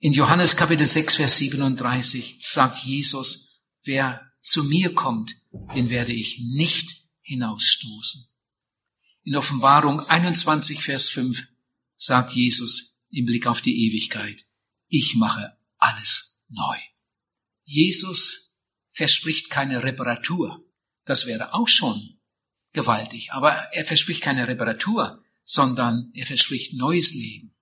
In Johannes Kapitel 6, Vers 37 sagt Jesus, wer zu mir kommt, den werde ich nicht hinausstoßen. In Offenbarung 21, Vers 5 sagt Jesus im Blick auf die Ewigkeit, ich mache alles neu. Jesus verspricht keine Reparatur. Das wäre auch schon gewaltig. Aber er verspricht keine Reparatur, sondern er verspricht neues Leben.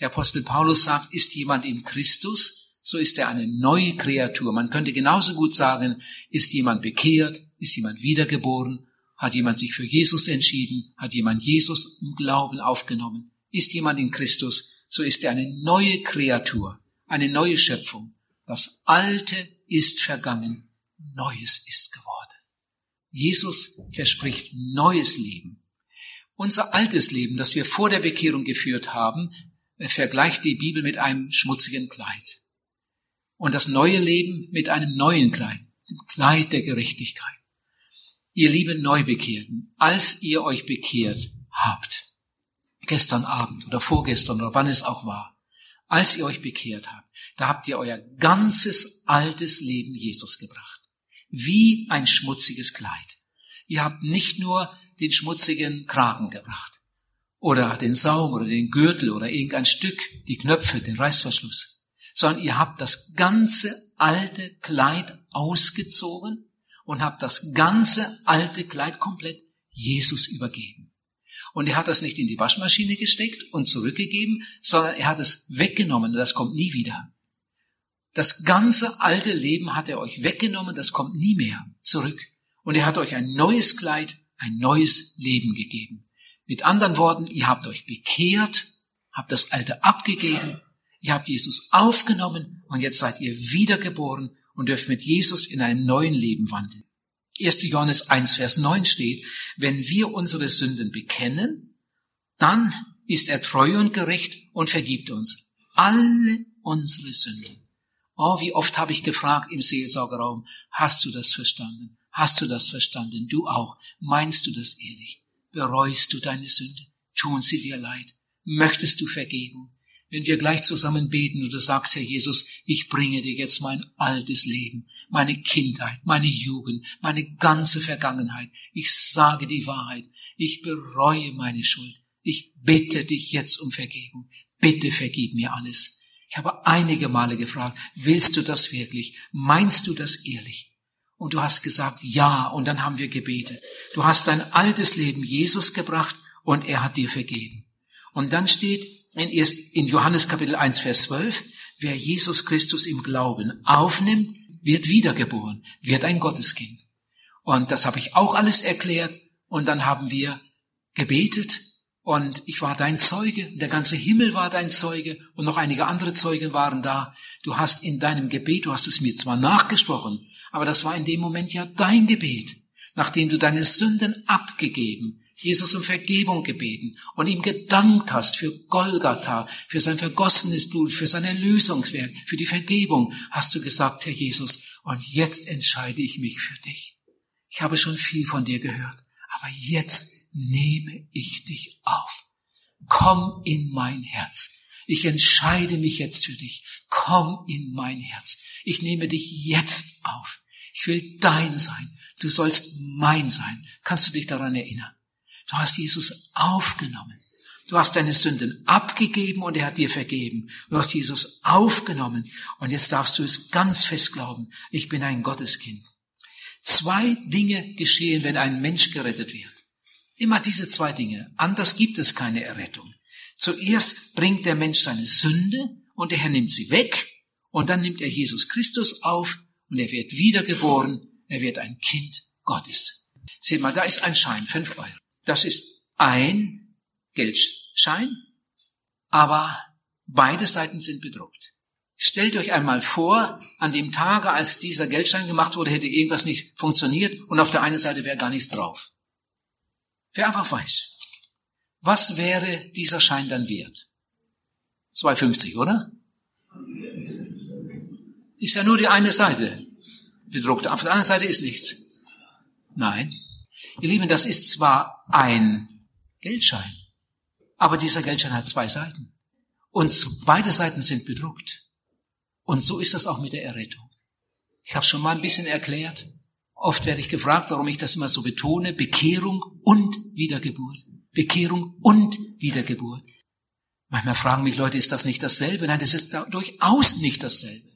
Der Apostel Paulus sagt, ist jemand in Christus, so ist er eine neue Kreatur. Man könnte genauso gut sagen, ist jemand bekehrt, ist jemand wiedergeboren, hat jemand sich für Jesus entschieden, hat jemand Jesus im Glauben aufgenommen. Ist jemand in Christus, so ist er eine neue Kreatur, eine neue Schöpfung. Das Alte ist vergangen, Neues ist geworden. Jesus verspricht neues Leben. Unser altes Leben, das wir vor der Bekehrung geführt haben, vergleicht die Bibel mit einem schmutzigen Kleid. Und das neue Leben mit einem neuen Kleid, dem Kleid der Gerechtigkeit. Ihr lieben Neubekehrten, als ihr euch bekehrt habt, gestern Abend oder vorgestern oder wann es auch war, als ihr euch bekehrt habt, da habt ihr euer ganzes altes Leben Jesus gebracht. Wie ein schmutziges Kleid. Ihr habt nicht nur den schmutzigen Kragen gebracht oder den Saum oder den Gürtel oder irgendein Stück, die Knöpfe, den Reißverschluss, sondern ihr habt das ganze alte Kleid ausgezogen und habt das ganze alte Kleid komplett Jesus übergeben. Und er hat das nicht in die Waschmaschine gesteckt und zurückgegeben, sondern er hat es weggenommen und das kommt nie wieder. Das ganze alte Leben hat er euch weggenommen, das kommt nie mehr zurück. Und er hat euch ein neues Kleid, ein neues Leben gegeben. Mit anderen Worten, ihr habt euch bekehrt, habt das Alte abgegeben, ihr habt Jesus aufgenommen und jetzt seid ihr wiedergeboren und dürft mit Jesus in einem neuen Leben wandeln. 1. Johannes 1, Vers 9 steht, wenn wir unsere Sünden bekennen, dann ist er treu und gerecht und vergibt uns alle unsere Sünden. Oh, wie oft habe ich gefragt im Seelsorgerraum, hast du das verstanden? Hast du das verstanden? Du auch. Meinst du das ehrlich? Bereust du deine Sünde? Tun sie dir leid? Möchtest du Vergebung? Wenn wir gleich zusammen beten und du sagst, Herr Jesus, ich bringe dir jetzt mein altes Leben, meine Kindheit, meine Jugend, meine ganze Vergangenheit. Ich sage die Wahrheit. Ich bereue meine Schuld. Ich bitte dich jetzt um Vergebung. Bitte vergib mir alles. Ich habe einige Male gefragt, willst du das wirklich? Meinst du das ehrlich? Und du hast gesagt, ja, und dann haben wir gebetet. Du hast dein altes Leben Jesus gebracht und er hat dir vergeben. Und dann steht in, Johannes Kapitel 1, Vers 12, wer Jesus Christus im Glauben aufnimmt, wird wiedergeboren, wird ein Gotteskind. Und das habe ich auch alles erklärt. Und dann haben wir gebetet und ich war dein Zeuge, der ganze Himmel war dein Zeuge und noch einige andere Zeugen waren da. Du hast in deinem Gebet, du hast es mir zwar nachgesprochen, aber das war in dem Moment ja dein Gebet, nachdem du deine Sünden abgegeben, Jesus um Vergebung gebeten und ihm gedankt hast für Golgatha, für sein vergossenes Blut, für sein Erlösungswerk, für die Vergebung, hast du gesagt, Herr Jesus, und jetzt entscheide ich mich für dich. Ich habe schon viel von dir gehört, aber jetzt nehme ich dich auf. Komm in mein Herz. Ich entscheide mich jetzt für dich. Komm in mein Herz. Ich nehme dich jetzt auf. Ich will dein sein. Du sollst mein sein. Kannst du dich daran erinnern? Du hast Jesus aufgenommen. Du hast deine Sünden abgegeben und er hat dir vergeben. Du hast Jesus aufgenommen und jetzt darfst du es ganz fest glauben. Ich bin ein Gotteskind. Zwei Dinge geschehen, wenn ein Mensch gerettet wird. Immer diese zwei Dinge. Anders gibt es keine Errettung. Zuerst bringt der Mensch seine Sünde und der Herr nimmt sie weg und dann nimmt er Jesus Christus auf und er wird wiedergeboren. Er wird ein Kind Gottes. Seht mal, da ist ein Schein, fünf Euro. Das ist ein Geldschein, aber beide Seiten sind bedruckt. Stellt euch einmal vor, an dem Tage, als dieser Geldschein gemacht wurde, hätte irgendwas nicht funktioniert und auf der einen Seite wäre gar nichts drauf. Wer einfach weiß, was wäre dieser Schein dann wert? 2,50, oder? Ist ja nur die eine Seite bedruckt. Auf der anderen Seite ist nichts. Nein. Ihr Lieben, das ist zwar ein Geldschein, aber dieser Geldschein hat zwei Seiten. Und beide Seiten sind bedruckt. Und so ist das auch mit der Errettung. Ich habe schon mal ein bisschen erklärt. Oft werde ich gefragt, warum ich das immer so betone. Bekehrung und Wiedergeburt. Bekehrung und Wiedergeburt. Manchmal fragen mich Leute, ist das nicht dasselbe? Nein, das ist durchaus nicht dasselbe.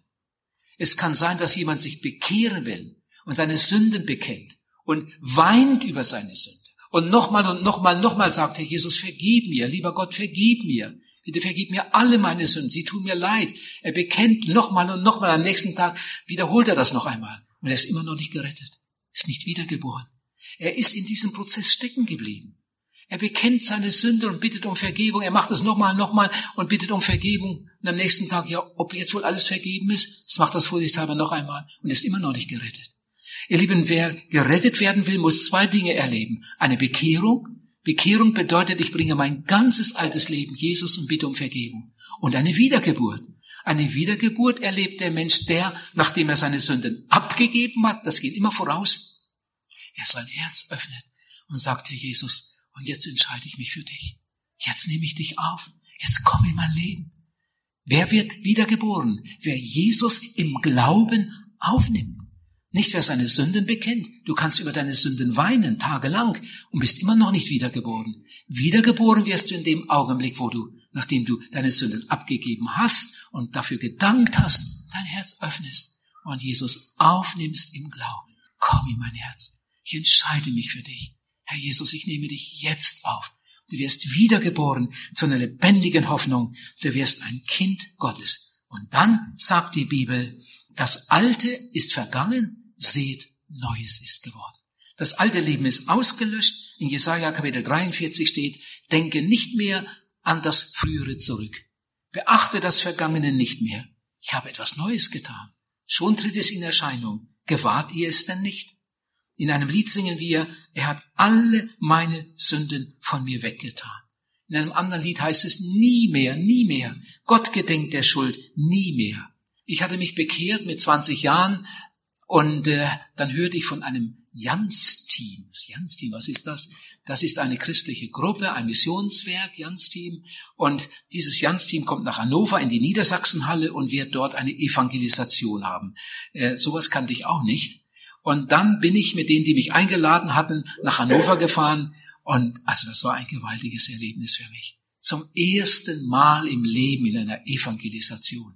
Es kann sein, dass jemand sich bekehren will und seine Sünden bekennt und weint über seine Sünde und nochmal und nochmal, nochmal sagt, Herr Jesus, vergib mir, lieber Gott, vergib mir. Bitte vergib mir alle meine Sünden, sie tun mir leid. Er bekennt nochmal und nochmal, am nächsten Tag wiederholt er das noch einmal. Und er ist immer noch nicht gerettet, ist nicht wiedergeboren. Er ist in diesem Prozess stecken geblieben. Er bekennt seine Sünde und bittet um Vergebung. Er macht es nochmal, nochmal und bittet um Vergebung. Und am nächsten Tag, ja, ob jetzt wohl alles vergeben ist, das macht das vorsichtshalber noch einmal und ist immer noch nicht gerettet. Ihr Lieben, wer gerettet werden will, muss zwei Dinge erleben. Eine Bekehrung. Bekehrung bedeutet, ich bringe mein ganzes altes Leben Jesus und bitte um Vergebung. Und eine Wiedergeburt. Eine Wiedergeburt erlebt der Mensch, der, nachdem er seine Sünden abgegeben hat, das geht immer voraus, er sein Herz öffnet und sagt, Herr Jesus, und jetzt entscheide ich mich für dich. Jetzt nehme ich dich auf. Jetzt komm in mein Leben. Wer wird wiedergeboren? Wer Jesus im Glauben aufnimmt. Nicht wer seine Sünden bekennt. Du kannst über deine Sünden weinen, tagelang, und bist immer noch nicht wiedergeboren. Wiedergeboren wirst du in dem Augenblick, wo du, nachdem du deine Sünden abgegeben hast und dafür gedankt hast, dein Herz öffnest und Jesus aufnimmst im Glauben. Komm in mein Herz. Ich entscheide mich für dich. Herr Jesus, ich nehme dich jetzt auf. Du wirst wiedergeboren zu einer lebendigen Hoffnung. Du wirst ein Kind Gottes. Und dann sagt die Bibel, das Alte ist vergangen seht, Neues ist geworden. Das alte Leben ist ausgelöscht. In Jesaja Kapitel 43 steht, denke nicht mehr an das Frühere zurück. Beachte das Vergangene nicht mehr. Ich habe etwas Neues getan. Schon tritt es in Erscheinung. Gewahrt ihr es denn nicht? In einem Lied singen wir, er hat alle meine Sünden von mir weggetan. In einem anderen Lied heißt es, nie mehr, nie mehr. Gott gedenkt der Schuld, nie mehr. Ich hatte mich bekehrt mit 20 Jahren, und äh, dann hörte ich von einem Jans-Team. Das Jans-Team, was ist das? Das ist eine christliche Gruppe, ein Missionswerk, Jans-Team. Und dieses Jans-Team kommt nach Hannover in die Niedersachsenhalle und wird dort eine Evangelisation haben. Äh, sowas kannte ich auch nicht. Und dann bin ich mit denen, die mich eingeladen hatten, nach Hannover gefahren. Und also das war ein gewaltiges Erlebnis für mich. Zum ersten Mal im Leben in einer Evangelisation.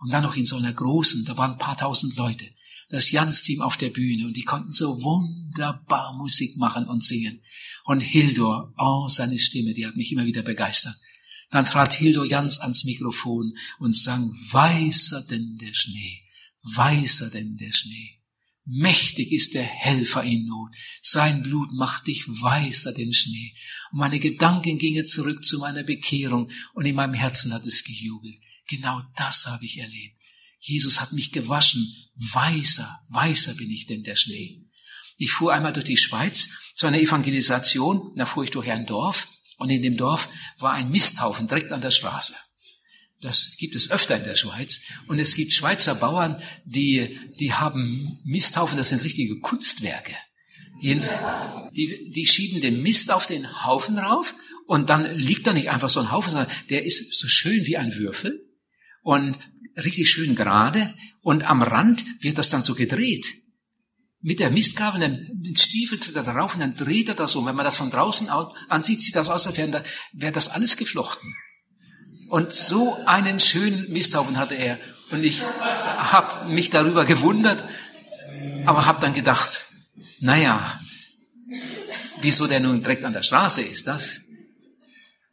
Und dann noch in so einer großen, da waren ein paar tausend Leute das Jans-Team auf der Bühne und die konnten so wunderbar Musik machen und singen. Und Hildor, oh, seine Stimme, die hat mich immer wieder begeistert. Dann trat Hildor Jans ans Mikrofon und sang, weißer denn der Schnee, weißer denn der Schnee. Mächtig ist der Helfer in Not. Sein Blut macht dich weißer denn Schnee. Und meine Gedanken gingen zurück zu meiner Bekehrung und in meinem Herzen hat es gejubelt. Genau das habe ich erlebt. Jesus hat mich gewaschen. Weißer, weißer bin ich denn der Schnee. Ich fuhr einmal durch die Schweiz zu einer Evangelisation. Da fuhr ich durch ein Dorf und in dem Dorf war ein Misthaufen direkt an der Straße. Das gibt es öfter in der Schweiz. Und es gibt Schweizer Bauern, die, die haben Misthaufen, das sind richtige Kunstwerke. Die, die, schieben den Mist auf den Haufen rauf und dann liegt da nicht einfach so ein Haufen, sondern der ist so schön wie ein Würfel. Und richtig schön gerade und am Rand wird das dann so gedreht. Mit der Mistgabel, den Stiefel tritt er darauf und dann dreht er das um. Wenn man das von draußen aus, ansieht, sieht das aus, als wäre das alles geflochten. Und so einen schönen Misthaufen hatte er. Und ich habe mich darüber gewundert, aber habe dann gedacht, naja, wieso der nun direkt an der Straße ist, das?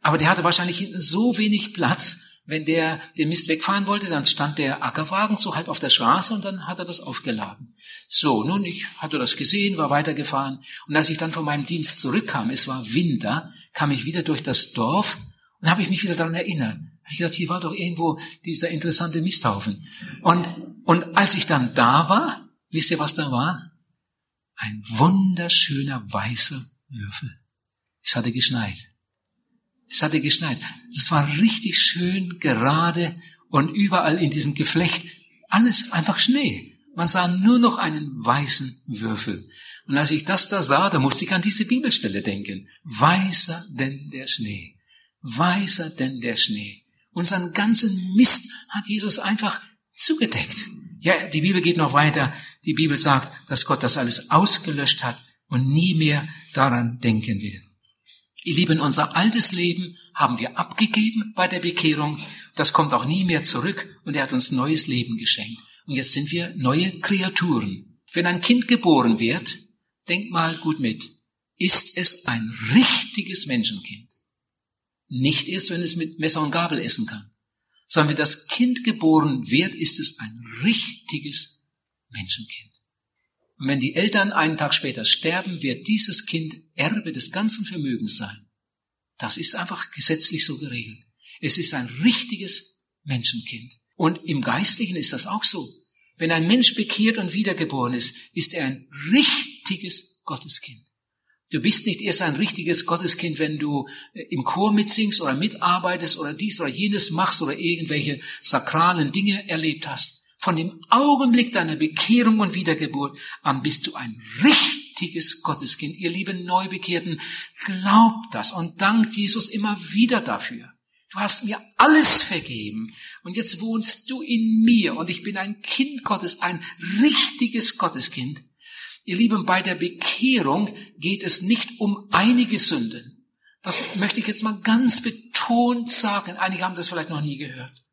Aber der hatte wahrscheinlich hinten so wenig Platz, wenn der den Mist wegfahren wollte, dann stand der Ackerwagen so halb auf der Straße und dann hat er das aufgeladen. So, nun, ich hatte das gesehen, war weitergefahren und als ich dann von meinem Dienst zurückkam, es war Winter, kam ich wieder durch das Dorf und habe ich mich wieder daran erinnert. Hab ich gedacht, hier war doch irgendwo dieser interessante Misthaufen. Und, und als ich dann da war, wisst ihr, was da war? Ein wunderschöner weißer Würfel. Es hatte geschneit. Es hatte geschneit. Es war richtig schön gerade und überall in diesem Geflecht alles einfach Schnee. Man sah nur noch einen weißen Würfel. Und als ich das da sah, da musste ich an diese Bibelstelle denken. Weißer denn der Schnee. Weißer denn der Schnee. Unseren ganzen Mist hat Jesus einfach zugedeckt. Ja, die Bibel geht noch weiter. Die Bibel sagt, dass Gott das alles ausgelöscht hat und nie mehr daran denken will. Ihr Lieben, unser altes Leben haben wir abgegeben bei der Bekehrung. Das kommt auch nie mehr zurück und er hat uns neues Leben geschenkt. Und jetzt sind wir neue Kreaturen. Wenn ein Kind geboren wird, denkt mal gut mit, ist es ein richtiges Menschenkind. Nicht erst, wenn es mit Messer und Gabel essen kann, sondern wenn das Kind geboren wird, ist es ein richtiges Menschenkind. Und wenn die Eltern einen Tag später sterben, wird dieses Kind Erbe des ganzen Vermögens sein. Das ist einfach gesetzlich so geregelt. Es ist ein richtiges Menschenkind. Und im Geistlichen ist das auch so. Wenn ein Mensch bekehrt und wiedergeboren ist, ist er ein richtiges Gotteskind. Du bist nicht erst ein richtiges Gotteskind, wenn du äh, im Chor mitsingst oder mitarbeitest oder dies oder jenes machst oder irgendwelche sakralen Dinge erlebt hast. Von dem Augenblick deiner Bekehrung und Wiedergeburt an bist du ein richtiges Gotteskind. Ihr lieben Neubekehrten, glaubt das und dankt Jesus immer wieder dafür. Du hast mir alles vergeben und jetzt wohnst du in mir und ich bin ein Kind Gottes, ein richtiges Gotteskind. Ihr Lieben, bei der Bekehrung geht es nicht um einige Sünden. Das möchte ich jetzt mal ganz betont sagen. Einige haben das vielleicht noch nie gehört.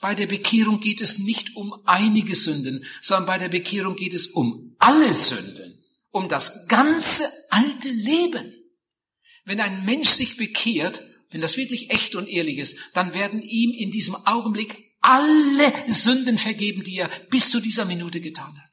Bei der Bekehrung geht es nicht um einige Sünden, sondern bei der Bekehrung geht es um alle Sünden, um das ganze alte Leben. Wenn ein Mensch sich bekehrt, wenn das wirklich echt und ehrlich ist, dann werden ihm in diesem Augenblick alle Sünden vergeben, die er bis zu dieser Minute getan hat.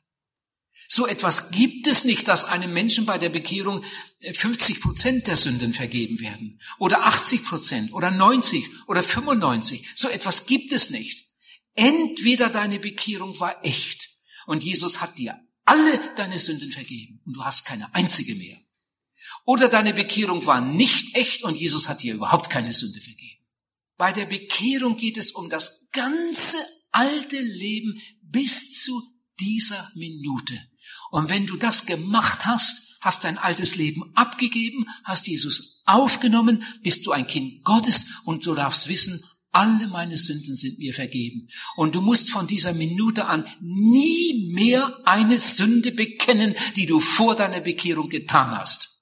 So etwas gibt es nicht, dass einem Menschen bei der Bekehrung 50 äh, Prozent der Sünden vergeben werden oder 80 Prozent oder 90 oder 95. So etwas gibt es nicht. Entweder deine Bekehrung war echt und Jesus hat dir alle deine Sünden vergeben und du hast keine einzige mehr. Oder deine Bekehrung war nicht echt und Jesus hat dir überhaupt keine Sünde vergeben. Bei der Bekehrung geht es um das ganze alte Leben bis zu dieser Minute. Und wenn du das gemacht hast, hast dein altes Leben abgegeben, hast Jesus aufgenommen, bist du ein Kind Gottes und du darfst wissen, alle meine Sünden sind mir vergeben. Und du musst von dieser Minute an nie mehr eine Sünde bekennen, die du vor deiner Bekehrung getan hast.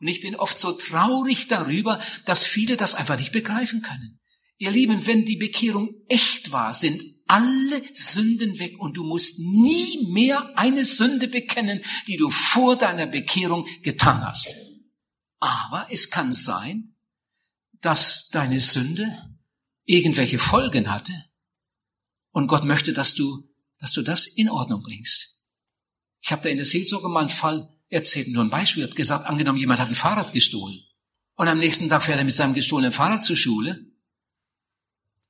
Und ich bin oft so traurig darüber, dass viele das einfach nicht begreifen können. Ihr Lieben, wenn die Bekehrung echt war, sind alle Sünden weg und du musst nie mehr eine Sünde bekennen, die du vor deiner Bekehrung getan hast. Aber es kann sein, dass deine Sünde irgendwelche Folgen hatte und Gott möchte, dass du, dass du das in Ordnung bringst. Ich habe da in der Seelsorge mal einen Fall erzählt, nur ein Beispiel, habe gesagt, angenommen, jemand hat ein Fahrrad gestohlen und am nächsten Tag fährt er mit seinem gestohlenen Fahrrad zur Schule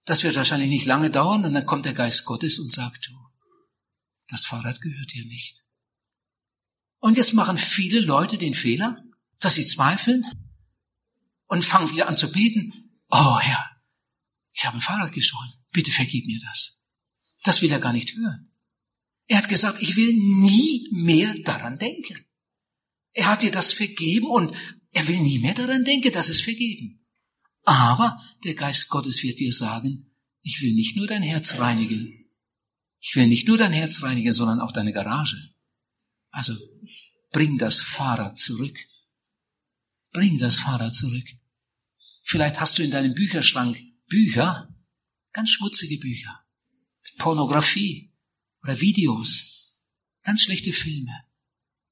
das wird wahrscheinlich nicht lange dauern und dann kommt der Geist Gottes und sagt, du, das Fahrrad gehört dir nicht. Und jetzt machen viele Leute den Fehler, dass sie zweifeln und fangen wieder an zu beten. Oh Herr, ich habe ein Fahrrad gestohlen. Bitte vergib mir das. Das will er gar nicht hören. Er hat gesagt, ich will nie mehr daran denken. Er hat dir das vergeben und er will nie mehr daran denken, dass es vergeben. Aber der Geist Gottes wird dir sagen, ich will nicht nur dein Herz reinigen. Ich will nicht nur dein Herz reinigen, sondern auch deine Garage. Also bring das Fahrrad zurück. Bring das Fahrrad zurück. Vielleicht hast du in deinem Bücherschrank Bücher, ganz schmutzige Bücher, Pornografie oder Videos, ganz schlechte Filme.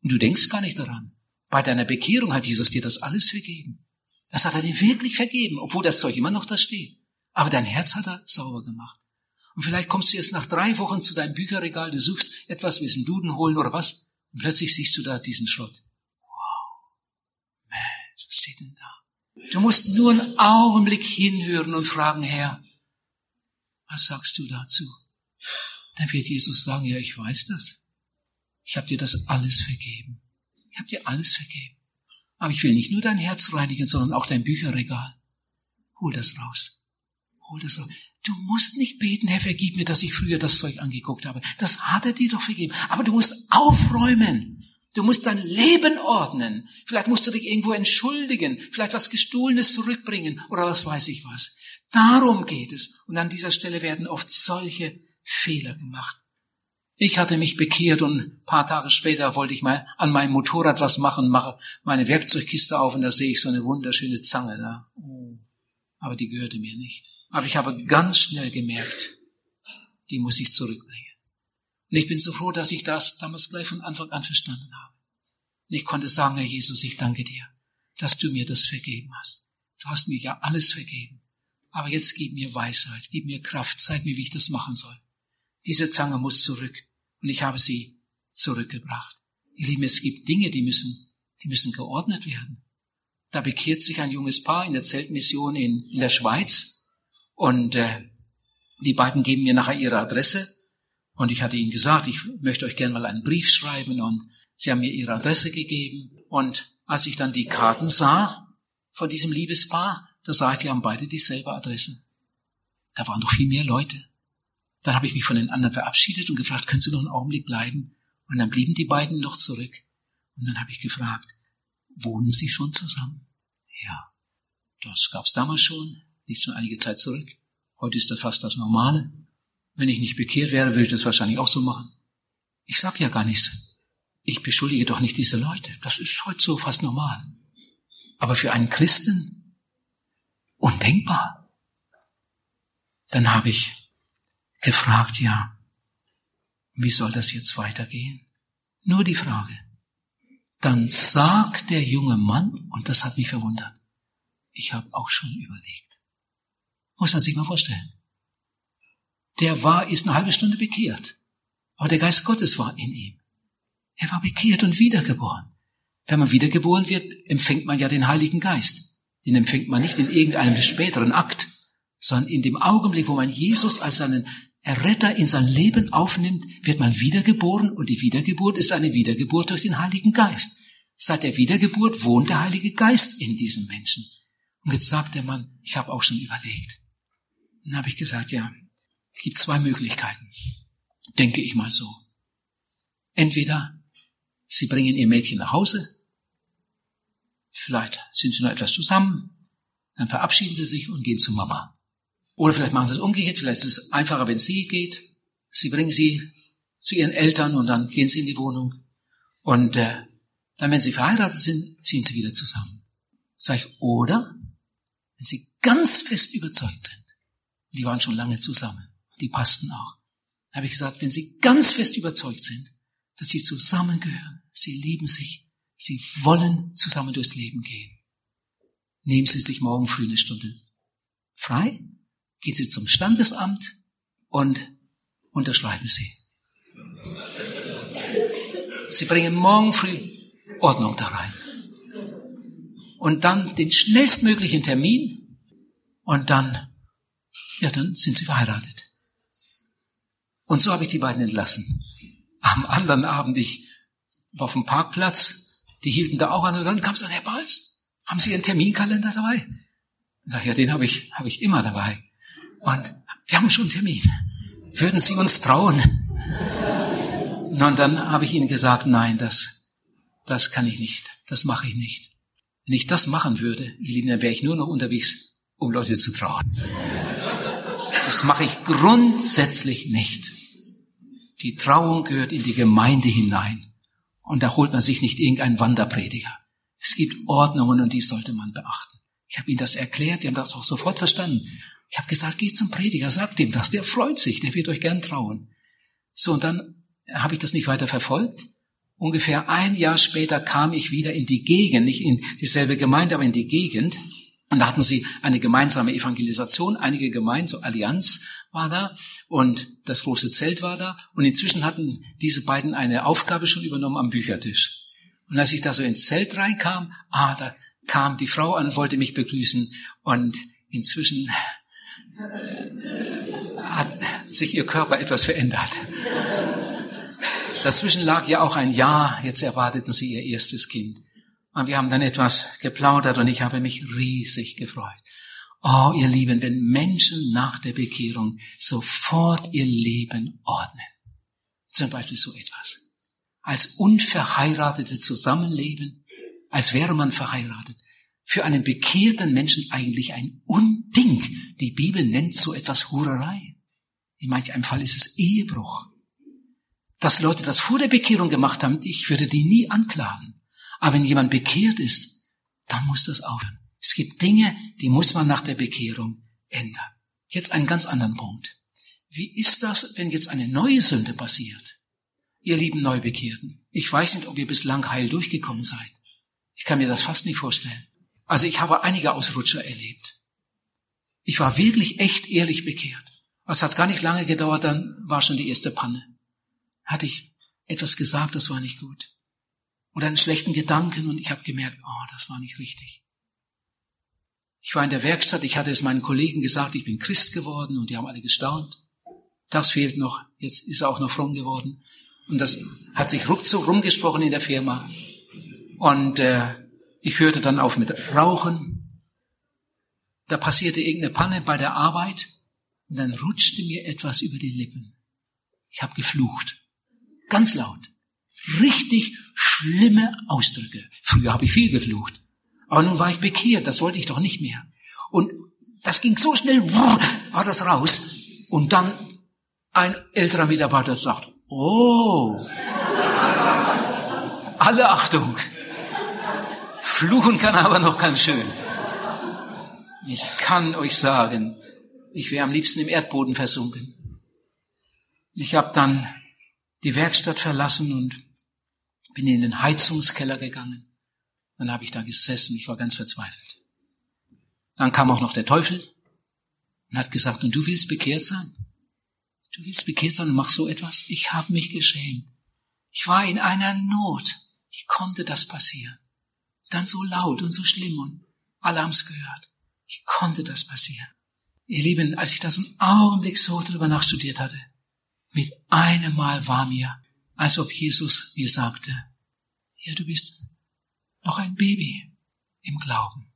Und du denkst gar nicht daran. Bei deiner Bekehrung hat Jesus dir das alles vergeben. Das hat er dir wirklich vergeben, obwohl das Zeug immer noch da steht. Aber dein Herz hat er sauber gemacht. Und vielleicht kommst du jetzt nach drei Wochen zu deinem Bücherregal, du suchst etwas, willst einen Duden holen oder was, und plötzlich siehst du da diesen Schrott. Wow. Mensch, was steht denn da? Du musst nur einen Augenblick hinhören und fragen, Herr, was sagst du dazu? Dann wird Jesus sagen, ja, ich weiß das. Ich habe dir das alles vergeben. Ich habe dir alles vergeben. Aber ich will nicht nur dein Herz reinigen, sondern auch dein Bücherregal. Hol das raus. Hol das raus. Du musst nicht beten, Herr, vergib mir, dass ich früher das Zeug angeguckt habe. Das hat er dir doch vergeben. Aber du musst aufräumen. Du musst dein Leben ordnen. Vielleicht musst du dich irgendwo entschuldigen, vielleicht was Gestohlenes zurückbringen oder was weiß ich was. Darum geht es. Und an dieser Stelle werden oft solche Fehler gemacht. Ich hatte mich bekehrt und ein paar Tage später wollte ich mal an meinem Motorrad was machen, mache meine Werkzeugkiste auf und da sehe ich so eine wunderschöne Zange da. Oh. Aber die gehörte mir nicht. Aber ich habe ganz schnell gemerkt, die muss ich zurückbringen. Und ich bin so froh, dass ich das damals gleich von Anfang an verstanden habe. Und ich konnte sagen, Herr Jesus, ich danke dir, dass du mir das vergeben hast. Du hast mir ja alles vergeben. Aber jetzt gib mir Weisheit, gib mir Kraft, zeig mir, wie ich das machen soll. Diese Zange muss zurück. Und ich habe sie zurückgebracht. Ihr Lieben, es gibt Dinge, die müssen, die müssen geordnet werden. Da bekehrt sich ein junges Paar in der Zeltmission in, in der Schweiz und äh, die beiden geben mir nachher ihre Adresse und ich hatte ihnen gesagt, ich möchte euch gerne mal einen Brief schreiben und sie haben mir ihre Adresse gegeben und als ich dann die Karten sah von diesem Liebespaar, da sah ich, die haben beide dieselbe Adresse. Da waren noch viel mehr Leute. Dann habe ich mich von den anderen verabschiedet und gefragt, können Sie noch einen Augenblick bleiben? Und dann blieben die beiden noch zurück. Und dann habe ich gefragt, wohnen Sie schon zusammen? Ja, das gab es damals schon, nicht schon einige Zeit zurück. Heute ist das fast das Normale. Wenn ich nicht bekehrt wäre, würde ich das wahrscheinlich auch so machen. Ich sag ja gar nichts. Ich beschuldige doch nicht diese Leute. Das ist heute so fast normal. Aber für einen Christen undenkbar. Dann habe ich gefragt, ja, wie soll das jetzt weitergehen? Nur die Frage. Dann sagt der junge Mann, und das hat mich verwundert, ich habe auch schon überlegt. Muss man sich mal vorstellen. Der war, ist eine halbe Stunde bekehrt. Aber der Geist Gottes war in ihm. Er war bekehrt und wiedergeboren. Wenn man wiedergeboren wird, empfängt man ja den Heiligen Geist. Den empfängt man nicht in irgendeinem späteren Akt, sondern in dem Augenblick, wo man Jesus als seinen Erretter in sein Leben aufnimmt, wird man wiedergeboren und die Wiedergeburt ist eine Wiedergeburt durch den Heiligen Geist. Seit der Wiedergeburt wohnt der Heilige Geist in diesem Menschen. Und jetzt sagt der Mann, ich habe auch schon überlegt. Dann habe ich gesagt, ja, es gibt zwei Möglichkeiten, denke ich mal so. Entweder Sie bringen Ihr Mädchen nach Hause, vielleicht sind Sie noch etwas zusammen, dann verabschieden Sie sich und gehen zu Mama. Oder vielleicht machen Sie es umgekehrt, vielleicht ist es einfacher, wenn sie geht. Sie bringen sie zu ihren Eltern und dann gehen sie in die Wohnung. Und äh, dann, wenn sie verheiratet sind, ziehen sie wieder zusammen. Sag ich, oder wenn sie ganz fest überzeugt sind, die waren schon lange zusammen, die passten auch. Da habe ich gesagt, wenn sie ganz fest überzeugt sind, dass sie zusammengehören, sie lieben sich, sie wollen zusammen durchs Leben gehen, nehmen sie sich morgen früh eine Stunde frei geht sie zum Standesamt und unterschreiben sie. Sie bringen morgen früh Ordnung da rein. Und dann den schnellstmöglichen Termin und dann, ja, dann sind sie verheiratet. Und so habe ich die beiden entlassen. Am anderen Abend, ich war auf dem Parkplatz, die hielten da auch an und dann kam es an, Herr Balz, haben Sie Ihren Terminkalender dabei? Ich sag, ja, den habe ich, habe ich immer dabei. Und wir haben schon einen Termin. Würden Sie uns trauen? Und dann habe ich ihnen gesagt, nein, das, das kann ich nicht. Das mache ich nicht. Wenn ich das machen würde, ihr Lieben, dann wäre ich nur noch unterwegs, um Leute zu trauen. Das mache ich grundsätzlich nicht. Die Trauung gehört in die Gemeinde hinein. Und da holt man sich nicht irgendeinen Wanderprediger. Es gibt Ordnungen und die sollte man beachten. Ich habe ihnen das erklärt, die haben das auch sofort verstanden. Ich habe gesagt, geht zum Prediger, sagt ihm das, der freut sich, der wird euch gern trauen. So, und dann habe ich das nicht weiter verfolgt. Ungefähr ein Jahr später kam ich wieder in die Gegend, nicht in dieselbe Gemeinde, aber in die Gegend. Und da hatten sie eine gemeinsame Evangelisation, einige Gemeinden, so Allianz war da und das große Zelt war da. Und inzwischen hatten diese beiden eine Aufgabe schon übernommen am Büchertisch. Und als ich da so ins Zelt reinkam, ah, da kam die Frau an und wollte mich begrüßen. Und inzwischen hat sich ihr Körper etwas verändert. Dazwischen lag ja auch ein Jahr, jetzt erwarteten sie ihr erstes Kind. Und wir haben dann etwas geplaudert und ich habe mich riesig gefreut. Oh, ihr Lieben, wenn Menschen nach der Bekehrung sofort ihr Leben ordnen. Zum Beispiel so etwas. Als Unverheiratete zusammenleben, als wäre man verheiratet für einen bekehrten Menschen eigentlich ein Unding. Die Bibel nennt so etwas Hurerei. In manch einem Fall ist es Ehebruch. Dass Leute das vor der Bekehrung gemacht haben, ich würde die nie anklagen. Aber wenn jemand bekehrt ist, dann muss das aufhören. Es gibt Dinge, die muss man nach der Bekehrung ändern. Jetzt einen ganz anderen Punkt. Wie ist das, wenn jetzt eine neue Sünde passiert? Ihr lieben Neubekehrten, ich weiß nicht, ob ihr bislang heil durchgekommen seid. Ich kann mir das fast nicht vorstellen. Also ich habe einige Ausrutscher erlebt. Ich war wirklich echt ehrlich bekehrt. Es hat gar nicht lange gedauert, dann war schon die erste Panne. Hatte ich etwas gesagt, das war nicht gut. Oder einen schlechten Gedanken und ich habe gemerkt, oh, das war nicht richtig. Ich war in der Werkstatt, ich hatte es meinen Kollegen gesagt, ich bin Christ geworden und die haben alle gestaunt. Das fehlt noch, jetzt ist er auch noch fromm geworden. Und das hat sich ruckzuck rumgesprochen in der Firma. Und äh, ich hörte dann auf mit Rauchen. Da passierte irgendeine Panne bei der Arbeit und dann rutschte mir etwas über die Lippen. Ich habe geflucht. Ganz laut. Richtig schlimme Ausdrücke. Früher habe ich viel geflucht. Aber nun war ich bekehrt, das wollte ich doch nicht mehr. Und das ging so schnell, war das raus. Und dann ein älterer Mitarbeiter sagt, oh, alle Achtung. Fluchen kann aber noch ganz schön. Ich kann euch sagen, ich wäre am liebsten im Erdboden versunken. Ich habe dann die Werkstatt verlassen und bin in den Heizungskeller gegangen. Dann habe ich da gesessen, ich war ganz verzweifelt. Dann kam auch noch der Teufel und hat gesagt, und du willst bekehrt sein? Du willst bekehrt sein und machst so etwas? Ich habe mich geschämt. Ich war in einer Not. Wie konnte das passieren? Dann so laut und so schlimm und alle haben's gehört. Wie konnte das passieren? Ihr Lieben, als ich das einen Augenblick so darüber nachstudiert hatte, mit einem Mal war mir, als ob Jesus mir sagte, ja, du bist noch ein Baby im Glauben.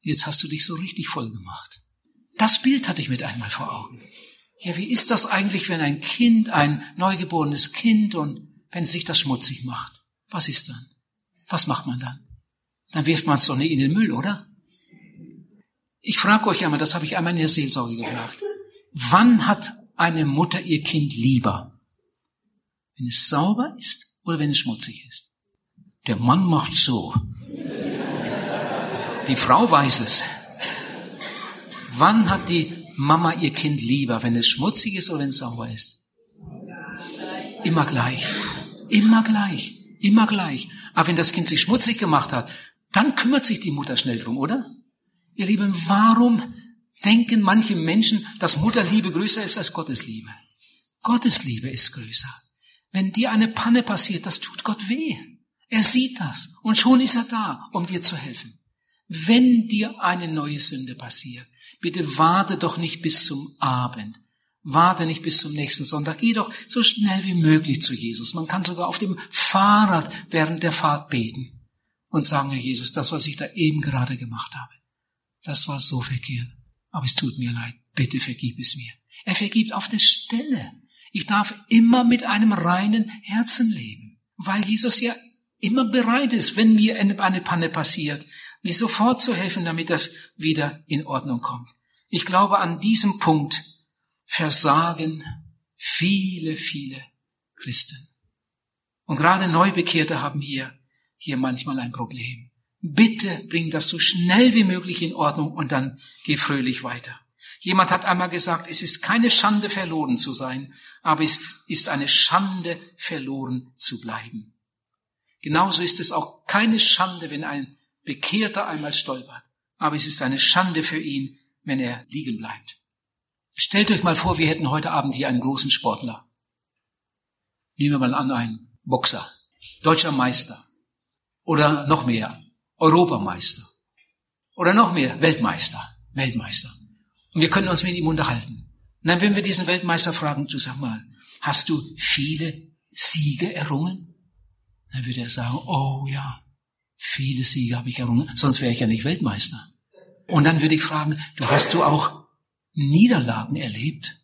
Jetzt hast du dich so richtig voll gemacht. Das Bild hatte ich mit einmal vor Augen. Ja, wie ist das eigentlich, wenn ein Kind, ein neugeborenes Kind und wenn sich das schmutzig macht? Was ist dann? Was macht man dann? Dann wirft man es doch nicht in den Müll, oder? Ich frage euch einmal, das habe ich einmal in der Seelsorge gefragt. Wann hat eine Mutter ihr Kind lieber? Wenn es sauber ist oder wenn es schmutzig ist? Der Mann macht so. Die Frau weiß es. Wann hat die Mama ihr Kind lieber, wenn es schmutzig ist oder wenn es sauber ist? Immer gleich. Immer gleich. Immer gleich. Aber wenn das Kind sich schmutzig gemacht hat, dann kümmert sich die Mutter schnell drum, oder? Ihr Lieben, warum denken manche Menschen, dass Mutterliebe größer ist als Gottes Liebe? Gottes Liebe ist größer. Wenn dir eine Panne passiert, das tut Gott weh. Er sieht das und schon ist er da, um dir zu helfen. Wenn dir eine neue Sünde passiert, bitte warte doch nicht bis zum Abend. Warte nicht bis zum nächsten Sonntag. Geh doch so schnell wie möglich zu Jesus. Man kann sogar auf dem Fahrrad während der Fahrt beten und sagen, Herr Jesus, das, was ich da eben gerade gemacht habe, das war so verkehrt. Aber es tut mir leid. Bitte vergib es mir. Er vergibt auf der Stelle. Ich darf immer mit einem reinen Herzen leben, weil Jesus ja immer bereit ist, wenn mir eine Panne passiert, mir sofort zu helfen, damit das wieder in Ordnung kommt. Ich glaube, an diesem Punkt versagen viele, viele Christen. Und gerade Neubekehrte haben hier, hier manchmal ein Problem. Bitte bring das so schnell wie möglich in Ordnung und dann geh fröhlich weiter. Jemand hat einmal gesagt, es ist keine Schande verloren zu sein, aber es ist eine Schande verloren zu bleiben. Genauso ist es auch keine Schande, wenn ein Bekehrter einmal stolpert. Aber es ist eine Schande für ihn, wenn er liegen bleibt. Stellt euch mal vor, wir hätten heute Abend hier einen großen Sportler. Nehmen wir mal an, einen Boxer, deutscher Meister oder noch mehr, Europameister oder noch mehr, Weltmeister, Weltmeister. Und wir können uns mit ihm unterhalten. Und dann, wenn wir diesen Weltmeister fragen, du sag mal, hast du viele Siege errungen? Dann würde er sagen, oh ja, viele Siege habe ich errungen, sonst wäre ich ja nicht Weltmeister. Und dann würde ich fragen, du hast du auch Niederlagen erlebt?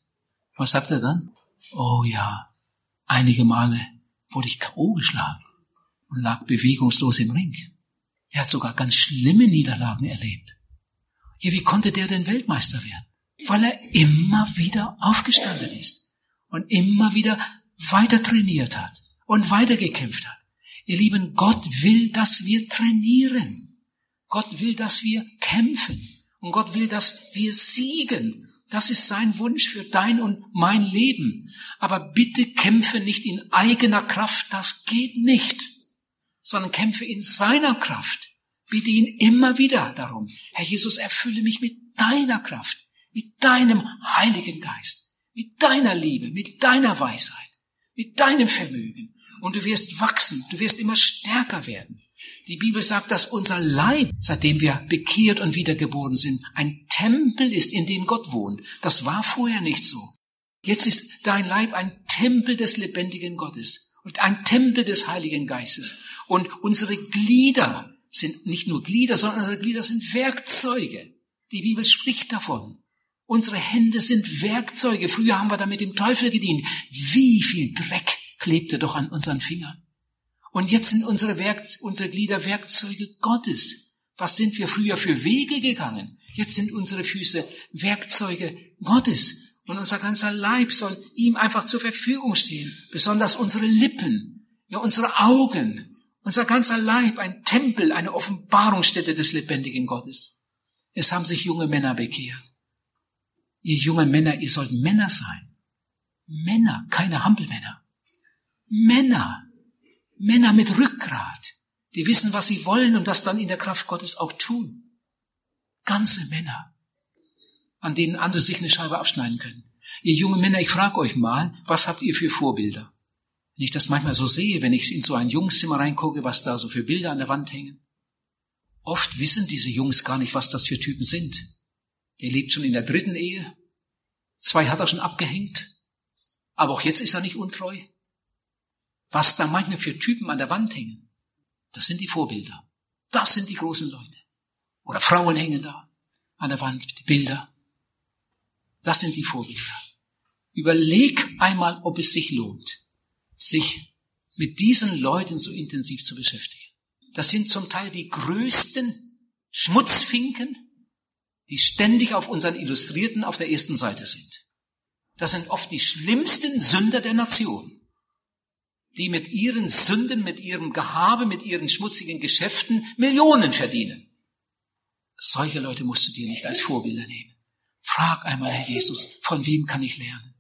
Was sagt er dann? Oh ja, einige Male wurde ich K.O. geschlagen und lag bewegungslos im Ring. Er hat sogar ganz schlimme Niederlagen erlebt. Ja, wie konnte der denn Weltmeister werden? weil er immer wieder aufgestanden ist und immer wieder weiter trainiert hat und weiter gekämpft hat. Ihr Lieben, Gott will, dass wir trainieren. Gott will, dass wir kämpfen. Und Gott will, dass wir siegen. Das ist sein Wunsch für dein und mein Leben. Aber bitte kämpfe nicht in eigener Kraft, das geht nicht, sondern kämpfe in seiner Kraft. Bitte ihn immer wieder darum. Herr Jesus, erfülle mich mit deiner Kraft, mit deinem Heiligen Geist, mit deiner Liebe, mit deiner Weisheit, mit deinem Vermögen. Und du wirst wachsen, du wirst immer stärker werden. Die Bibel sagt, dass unser Leib, seitdem wir bekehrt und wiedergeboren sind, ein Tempel ist, in dem Gott wohnt. Das war vorher nicht so. Jetzt ist dein Leib ein Tempel des lebendigen Gottes und ein Tempel des Heiligen Geistes. Und unsere Glieder sind nicht nur Glieder, sondern unsere Glieder sind Werkzeuge. Die Bibel spricht davon. Unsere Hände sind Werkzeuge. Früher haben wir damit dem Teufel gedient. Wie viel Dreck klebte doch an unseren Fingern. Und jetzt sind unsere, Werk unsere Glieder Werkzeuge Gottes. Was sind wir früher für Wege gegangen? Jetzt sind unsere Füße Werkzeuge Gottes. Und unser ganzer Leib soll ihm einfach zur Verfügung stehen. Besonders unsere Lippen, ja, unsere Augen, unser ganzer Leib, ein Tempel, eine Offenbarungsstätte des lebendigen Gottes. Es haben sich junge Männer bekehrt. Ihr jungen Männer, ihr sollt Männer sein. Männer, keine Hampelmänner. Männer, Männer mit Rückgrat, die wissen, was sie wollen und das dann in der Kraft Gottes auch tun. Ganze Männer, an denen andere sich eine Scheibe abschneiden können. Ihr jungen Männer, ich frage euch mal, was habt ihr für Vorbilder? Wenn ich das manchmal so sehe, wenn ich in so ein Jungszimmer reingucke, was da so für Bilder an der Wand hängen. Oft wissen diese Jungs gar nicht, was das für Typen sind. Der lebt schon in der dritten Ehe. Zwei hat er schon abgehängt. Aber auch jetzt ist er nicht untreu was da manchmal für Typen an der Wand hängen, das sind die Vorbilder. Das sind die großen Leute. Oder Frauen hängen da an der Wand, die Bilder. Das sind die Vorbilder. Überleg einmal, ob es sich lohnt, sich mit diesen Leuten so intensiv zu beschäftigen. Das sind zum Teil die größten Schmutzfinken, die ständig auf unseren Illustrierten auf der ersten Seite sind. Das sind oft die schlimmsten Sünder der Nation die mit ihren Sünden, mit ihrem Gehabe, mit ihren schmutzigen Geschäften Millionen verdienen. Solche Leute musst du dir nicht als Vorbilder nehmen. Frag einmal, Herr Jesus, von wem kann ich lernen?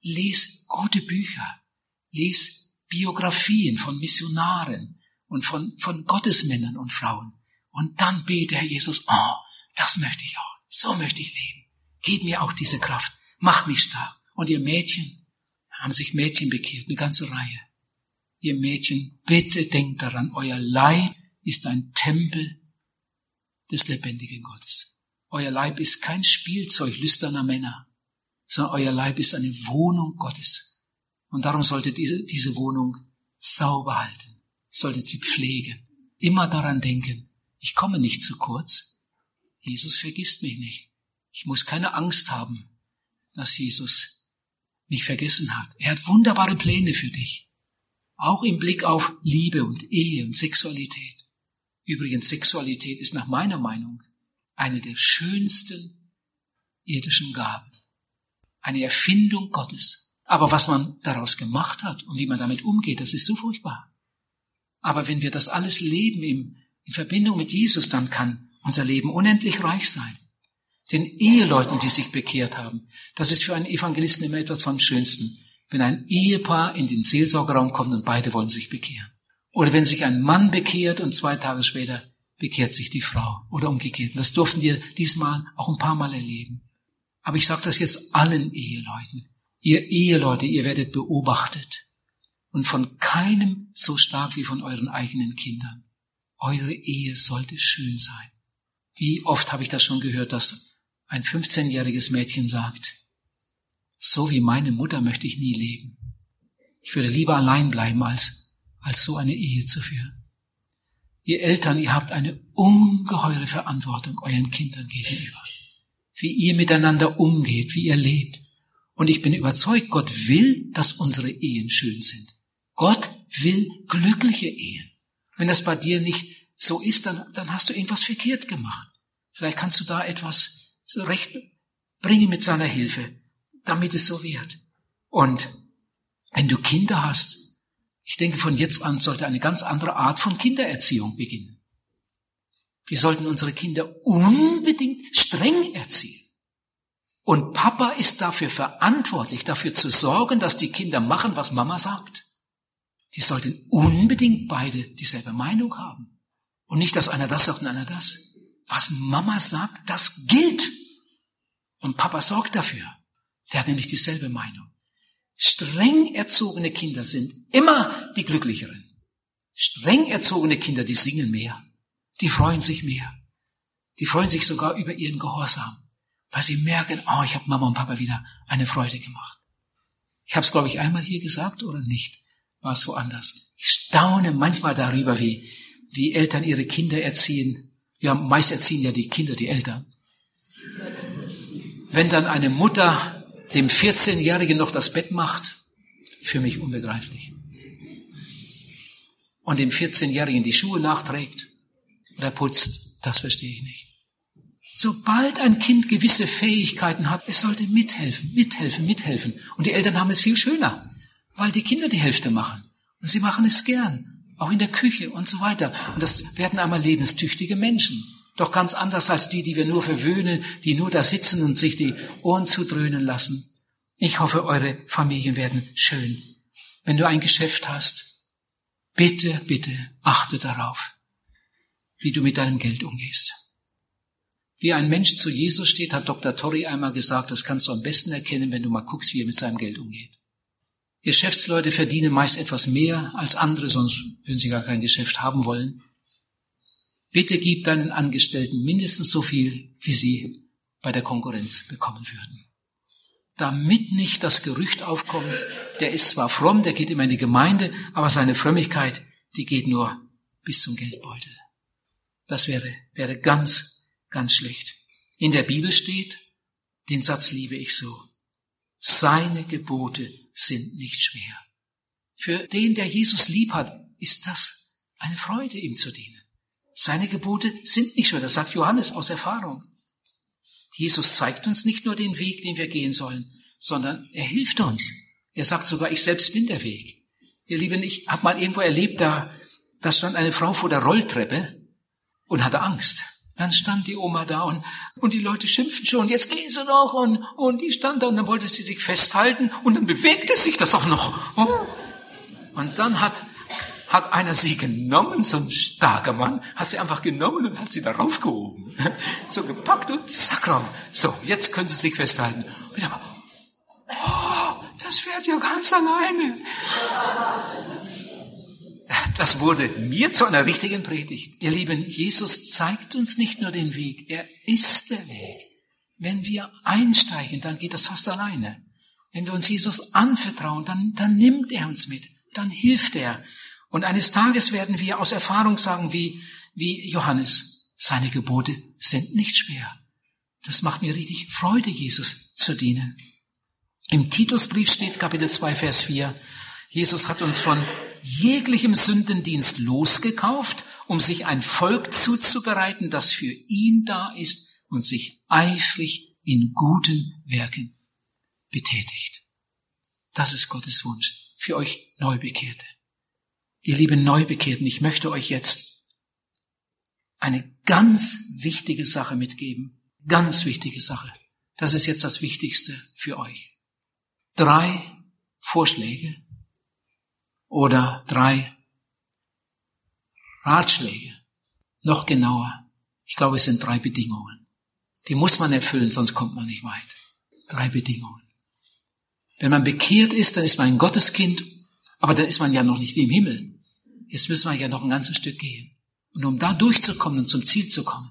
Lies gute Bücher. Lies Biografien von Missionaren und von, von Gottesmännern und Frauen. Und dann bete, Herr Jesus, oh, das möchte ich auch. So möchte ich leben. Gib mir auch diese Kraft. Mach mich stark. Und ihr Mädchen, haben sich Mädchen bekehrt, eine ganze Reihe. Ihr Mädchen, bitte denkt daran, euer Leib ist ein Tempel des lebendigen Gottes. Euer Leib ist kein Spielzeug lüsterner Männer, sondern euer Leib ist eine Wohnung Gottes. Und darum solltet ihr diese Wohnung sauber halten, solltet sie pflegen, immer daran denken, ich komme nicht zu kurz. Jesus vergisst mich nicht. Ich muss keine Angst haben, dass Jesus mich vergessen hat. Er hat wunderbare Pläne für dich. Auch im Blick auf Liebe und Ehe und Sexualität. Übrigens, Sexualität ist nach meiner Meinung eine der schönsten irdischen Gaben. Eine Erfindung Gottes. Aber was man daraus gemacht hat und wie man damit umgeht, das ist so furchtbar. Aber wenn wir das alles leben im, in Verbindung mit Jesus, dann kann unser Leben unendlich reich sein den Eheleuten, die sich bekehrt haben. Das ist für einen Evangelisten immer etwas vom Schönsten, wenn ein Ehepaar in den Seelsorgerraum kommt und beide wollen sich bekehren. Oder wenn sich ein Mann bekehrt und zwei Tage später bekehrt sich die Frau oder umgekehrt. Und das durften wir diesmal auch ein paar Mal erleben. Aber ich sage das jetzt allen Eheleuten. Ihr Eheleute, ihr werdet beobachtet und von keinem so stark wie von euren eigenen Kindern. Eure Ehe sollte schön sein. Wie oft habe ich das schon gehört, dass ein 15-jähriges Mädchen sagt, so wie meine Mutter möchte ich nie leben. Ich würde lieber allein bleiben, als, als so eine Ehe zu führen. Ihr Eltern, ihr habt eine ungeheure Verantwortung euren Kindern gegenüber. Wie ihr miteinander umgeht, wie ihr lebt. Und ich bin überzeugt, Gott will, dass unsere Ehen schön sind. Gott will glückliche Ehen. Wenn das bei dir nicht so ist, dann, dann hast du irgendwas verkehrt gemacht. Vielleicht kannst du da etwas zurecht Bring ihn mit seiner Hilfe, damit es so wird. Und wenn du Kinder hast, ich denke, von jetzt an sollte eine ganz andere Art von Kindererziehung beginnen. Wir sollten unsere Kinder unbedingt streng erziehen. Und Papa ist dafür verantwortlich, dafür zu sorgen, dass die Kinder machen, was Mama sagt. Die sollten unbedingt beide dieselbe Meinung haben. Und nicht, dass einer das sagt und einer das. Was Mama sagt, das gilt. Und Papa sorgt dafür. Der hat nämlich dieselbe Meinung. Streng erzogene Kinder sind immer die glücklicheren. Streng erzogene Kinder, die singen mehr. Die freuen sich mehr. Die freuen sich sogar über ihren Gehorsam weil sie merken, oh, ich habe Mama und Papa wieder eine Freude gemacht. Ich habe es, glaube ich, einmal hier gesagt oder nicht? War es woanders? Ich staune manchmal darüber, wie, wie Eltern ihre Kinder erziehen. Ja, meist erziehen ja die Kinder die Eltern. Wenn dann eine Mutter dem 14-Jährigen noch das Bett macht, für mich unbegreiflich. Und dem 14-Jährigen die Schuhe nachträgt oder putzt, das verstehe ich nicht. Sobald ein Kind gewisse Fähigkeiten hat, es sollte mithelfen, mithelfen, mithelfen. Und die Eltern haben es viel schöner, weil die Kinder die Hälfte machen. Und sie machen es gern, auch in der Küche und so weiter. Und das werden einmal lebenstüchtige Menschen. Doch ganz anders als die, die wir nur verwöhnen, die nur da sitzen und sich die Ohren zudröhnen lassen. Ich hoffe, eure Familien werden schön. Wenn du ein Geschäft hast, bitte, bitte achte darauf, wie du mit deinem Geld umgehst. Wie ein Mensch zu Jesus steht, hat Dr. Torrey einmal gesagt, das kannst du am besten erkennen, wenn du mal guckst, wie er mit seinem Geld umgeht. Geschäftsleute verdienen meist etwas mehr als andere, sonst würden sie gar kein Geschäft haben wollen. Bitte gib deinen Angestellten mindestens so viel, wie sie bei der Konkurrenz bekommen würden. Damit nicht das Gerücht aufkommt, der ist zwar fromm, der geht in die Gemeinde, aber seine Frömmigkeit, die geht nur bis zum Geldbeutel. Das wäre, wäre ganz Ganz schlecht. In der Bibel steht, den Satz liebe ich so. Seine Gebote sind nicht schwer. Für den, der Jesus lieb hat, ist das eine Freude, ihm zu dienen. Seine Gebote sind nicht schwer. Das sagt Johannes aus Erfahrung. Jesus zeigt uns nicht nur den Weg, den wir gehen sollen, sondern er hilft uns. Er sagt sogar, ich selbst bin der Weg. Ihr Lieben, ich habe mal irgendwo erlebt, da, da stand eine Frau vor der Rolltreppe und hatte Angst. Dann stand die Oma da und, und die Leute schimpften schon, jetzt gehen sie noch und, und die stand da und dann wollte sie sich festhalten und dann bewegte sich das auch noch. Oh. Und dann hat, hat einer sie genommen, so ein starker Mann, hat sie einfach genommen und hat sie darauf gehoben. So gepackt und zack rauf. So, jetzt können sie sich festhalten. Und mal, oh, das fährt ja ganz alleine das wurde mir zu einer richtigen Predigt. Ihr Lieben, Jesus zeigt uns nicht nur den Weg, er ist der Weg. Wenn wir einsteigen, dann geht das fast alleine. Wenn wir uns Jesus anvertrauen, dann, dann nimmt er uns mit, dann hilft er. Und eines Tages werden wir aus Erfahrung sagen, wie, wie Johannes, seine Gebote sind nicht schwer. Das macht mir richtig Freude, Jesus zu dienen. Im Titusbrief steht Kapitel 2, Vers 4, Jesus hat uns von jeglichem Sündendienst losgekauft, um sich ein Volk zuzubereiten, das für ihn da ist und sich eifrig in guten Werken betätigt. Das ist Gottes Wunsch für euch Neubekehrte. Ihr lieben Neubekehrten, ich möchte euch jetzt eine ganz wichtige Sache mitgeben. Ganz wichtige Sache. Das ist jetzt das Wichtigste für euch. Drei Vorschläge, oder drei Ratschläge. Noch genauer. Ich glaube, es sind drei Bedingungen. Die muss man erfüllen, sonst kommt man nicht weit. Drei Bedingungen. Wenn man bekehrt ist, dann ist man ein Gotteskind, aber dann ist man ja noch nicht im Himmel. Jetzt müssen wir ja noch ein ganzes Stück gehen. Und um da durchzukommen und zum Ziel zu kommen,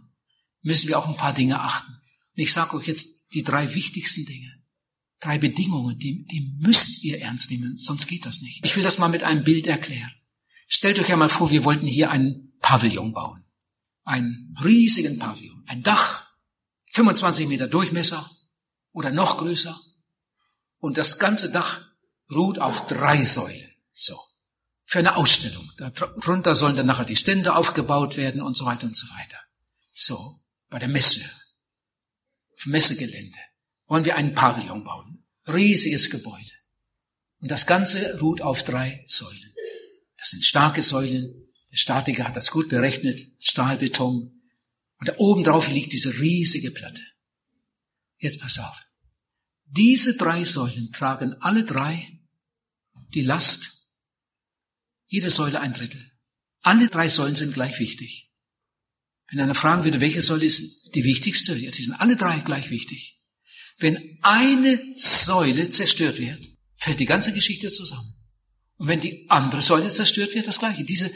müssen wir auch ein paar Dinge achten. Und ich sage euch jetzt die drei wichtigsten Dinge. Drei Bedingungen, die, die müsst ihr ernst nehmen, sonst geht das nicht. Ich will das mal mit einem Bild erklären. Stellt euch einmal vor, wir wollten hier einen Pavillon bauen. Einen riesigen Pavillon. Ein Dach, 25 Meter Durchmesser oder noch größer. Und das ganze Dach ruht auf drei Säulen. So. Für eine Ausstellung. Darunter sollen dann nachher die Stände aufgebaut werden und so weiter und so weiter. So. Bei der Messe. Auf Messegelände. wollen wir einen Pavillon bauen. Riesiges Gebäude. Und das Ganze ruht auf drei Säulen. Das sind starke Säulen. Der Statiker hat das gut berechnet. Stahlbeton. Und da oben drauf liegt diese riesige Platte. Jetzt pass auf. Diese drei Säulen tragen alle drei die Last. Jede Säule ein Drittel. Alle drei Säulen sind gleich wichtig. Wenn einer fragen würde, welche Säule ist die wichtigste, ja, die sind alle drei gleich wichtig. Wenn eine Säule zerstört wird, fällt die ganze Geschichte zusammen. Und wenn die andere Säule zerstört wird, das gleiche. Diese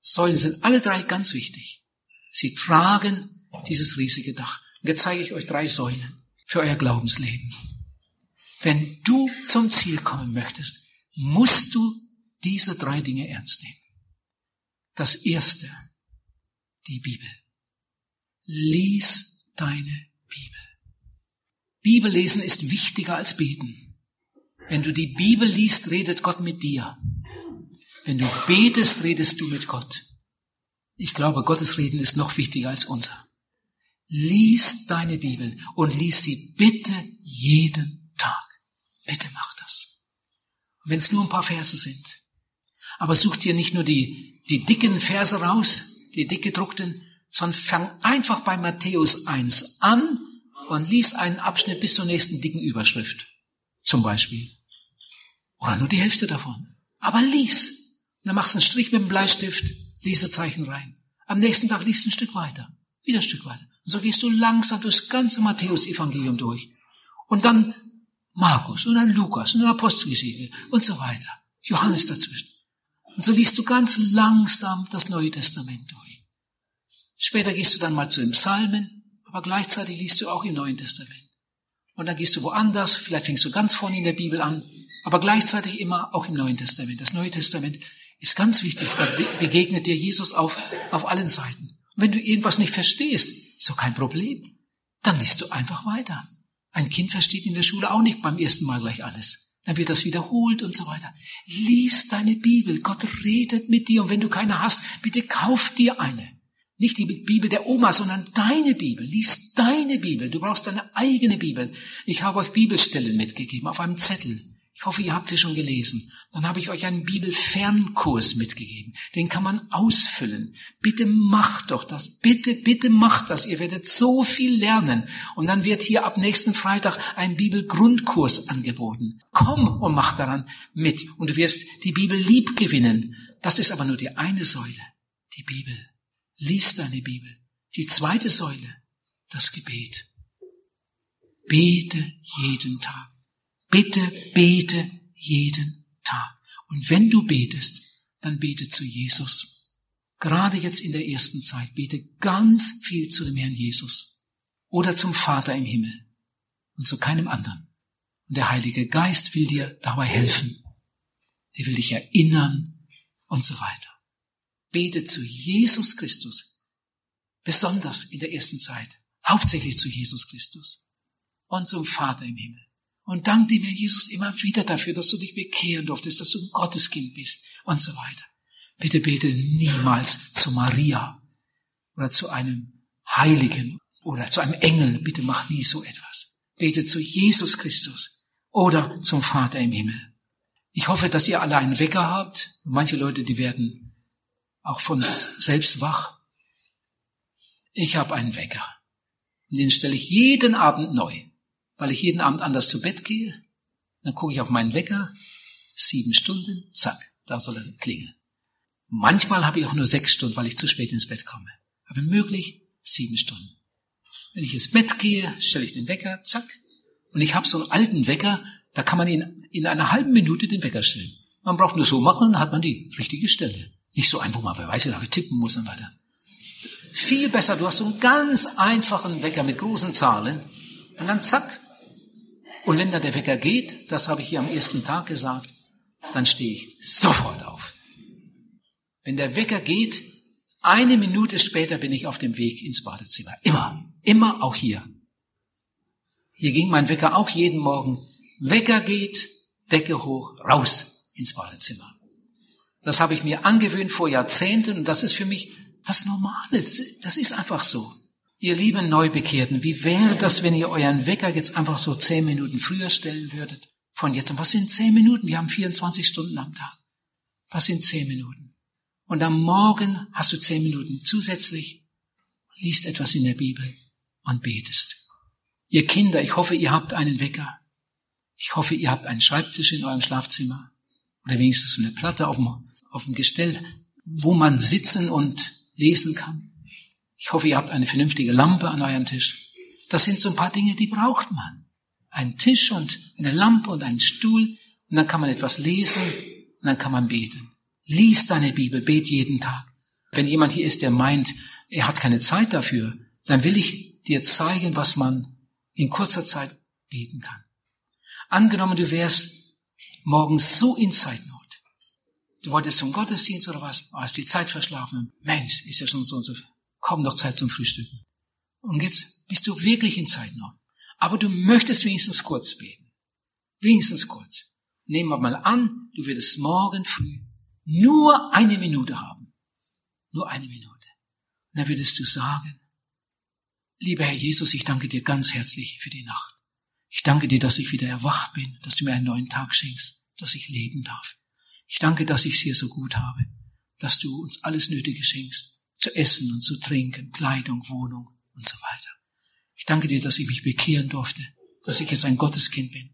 Säulen sind alle drei ganz wichtig. Sie tragen dieses riesige Dach. Und jetzt zeige ich euch drei Säulen für euer Glaubensleben. Wenn du zum Ziel kommen möchtest, musst du diese drei Dinge ernst nehmen. Das erste, die Bibel. Lies deine Bibel. Bibellesen ist wichtiger als beten. Wenn du die Bibel liest, redet Gott mit dir. Wenn du betest, redest du mit Gott. Ich glaube, Gottes Reden ist noch wichtiger als unser. Lies deine Bibel und lies sie bitte jeden Tag. Bitte mach das. Wenn es nur ein paar Verse sind. Aber such dir nicht nur die, die dicken Verse raus, die dick gedruckten, sondern fang einfach bei Matthäus 1 an und lies einen Abschnitt bis zur nächsten dicken Überschrift. Zum Beispiel. Oder nur die Hälfte davon. Aber lies. Dann machst du einen Strich mit dem Bleistift, Lesezeichen rein. Am nächsten Tag liest ein Stück weiter. Wieder ein Stück weiter. Und so gehst du langsam durchs ganze Matthäus-Evangelium durch. Und dann Markus und dann Lukas und dann Apostelgeschichte und so weiter. Johannes dazwischen. Und so liest du ganz langsam das Neue Testament durch. Später gehst du dann mal zu den Psalmen, aber gleichzeitig liest du auch im Neuen Testament. Und dann gehst du woanders, vielleicht fängst du ganz vorne in der Bibel an, aber gleichzeitig immer auch im Neuen Testament. Das Neue Testament ist ganz wichtig, da begegnet dir Jesus auf, auf allen Seiten. Und wenn du irgendwas nicht verstehst, ist doch kein Problem. Dann liest du einfach weiter. Ein Kind versteht in der Schule auch nicht beim ersten Mal gleich alles. Dann wird das wiederholt und so weiter. Lies deine Bibel. Gott redet mit dir. Und wenn du keine hast, bitte kauf dir eine. Nicht die Bibel der Oma, sondern deine Bibel. Lies deine Bibel. Du brauchst deine eigene Bibel. Ich habe euch Bibelstellen mitgegeben auf einem Zettel. Ich hoffe, ihr habt sie schon gelesen. Dann habe ich euch einen Bibelfernkurs mitgegeben. Den kann man ausfüllen. Bitte macht doch das. Bitte, bitte macht das. Ihr werdet so viel lernen. Und dann wird hier ab nächsten Freitag ein Bibelgrundkurs angeboten. Komm und mach daran mit. Und du wirst die Bibel lieb gewinnen. Das ist aber nur die eine Säule. Die Bibel. Lies deine Bibel. Die zweite Säule. Das Gebet. Bete jeden Tag. Bitte bete jeden Tag. Und wenn du betest, dann bete zu Jesus. Gerade jetzt in der ersten Zeit bete ganz viel zu dem Herrn Jesus oder zum Vater im Himmel und zu keinem anderen. Und der Heilige Geist will dir dabei helfen. Er will dich erinnern und so weiter. Bete zu Jesus Christus. Besonders in der ersten Zeit. Hauptsächlich zu Jesus Christus und zum Vater im Himmel. Und dank dir, Jesus, immer wieder dafür, dass du dich bekehren durftest, dass du ein Gotteskind bist und so weiter. Bitte bete niemals zu Maria oder zu einem Heiligen oder zu einem Engel. Bitte mach nie so etwas. Bete zu Jesus Christus oder zum Vater im Himmel. Ich hoffe, dass ihr alle einen Wecker habt. Manche Leute, die werden auch von selbst wach. Ich habe einen Wecker. Und den stelle ich jeden Abend neu weil ich jeden Abend anders zu Bett gehe. Dann gucke ich auf meinen Wecker, sieben Stunden, zack, da soll er klingeln. Manchmal habe ich auch nur sechs Stunden, weil ich zu spät ins Bett komme. Aber möglich, sieben Stunden. Wenn ich ins Bett gehe, stelle ich den Wecker, zack. Und ich habe so einen alten Wecker, da kann man in, in einer halben Minute den Wecker stellen. Man braucht nur so machen, dann hat man die richtige Stelle. Nicht so ein, wo man wer weiß, wie tippen muss und weiter. Viel besser, du hast so einen ganz einfachen Wecker mit großen Zahlen und dann zack, und wenn dann der Wecker geht, das habe ich hier am ersten Tag gesagt, dann stehe ich sofort auf. Wenn der Wecker geht, eine Minute später bin ich auf dem Weg ins Badezimmer. Immer, immer auch hier. Hier ging mein Wecker auch jeden Morgen. Wecker geht, Decke hoch, raus ins Badezimmer. Das habe ich mir angewöhnt vor Jahrzehnten und das ist für mich das Normale. Das ist einfach so. Ihr lieben Neubekehrten, wie wäre das, wenn ihr euren Wecker jetzt einfach so zehn Minuten früher stellen würdet? Von jetzt an. Was sind zehn Minuten? Wir haben 24 Stunden am Tag. Was sind zehn Minuten? Und am Morgen hast du zehn Minuten zusätzlich, liest etwas in der Bibel und betest. Ihr Kinder, ich hoffe, ihr habt einen Wecker. Ich hoffe, ihr habt einen Schreibtisch in eurem Schlafzimmer oder wenigstens eine Platte auf dem, auf dem Gestell, wo man sitzen und lesen kann. Ich hoffe, ihr habt eine vernünftige Lampe an eurem Tisch. Das sind so ein paar Dinge, die braucht man. Ein Tisch und eine Lampe und einen Stuhl und dann kann man etwas lesen und dann kann man beten. Lies deine Bibel, bet jeden Tag. Wenn jemand hier ist, der meint, er hat keine Zeit dafür, dann will ich dir zeigen, was man in kurzer Zeit beten kann. Angenommen, du wärst morgens so in Zeitnot. Du wolltest zum Gottesdienst oder was? Hast die Zeit verschlafen. Mensch, ist ja schon so und so. Kaum noch Zeit zum Frühstücken. Und jetzt bist du wirklich in Zeitnot. Aber du möchtest wenigstens kurz beten. Wenigstens kurz. Nehmen wir mal an, du würdest morgen früh nur eine Minute haben. Nur eine Minute. Und dann würdest du sagen, lieber Herr Jesus, ich danke dir ganz herzlich für die Nacht. Ich danke dir, dass ich wieder erwacht bin, dass du mir einen neuen Tag schenkst, dass ich leben darf. Ich danke, dass ich es hier so gut habe, dass du uns alles Nötige schenkst, zu essen und zu trinken, Kleidung, Wohnung und so weiter. Ich danke dir, dass ich mich bekehren durfte, dass ich jetzt ein Gotteskind bin,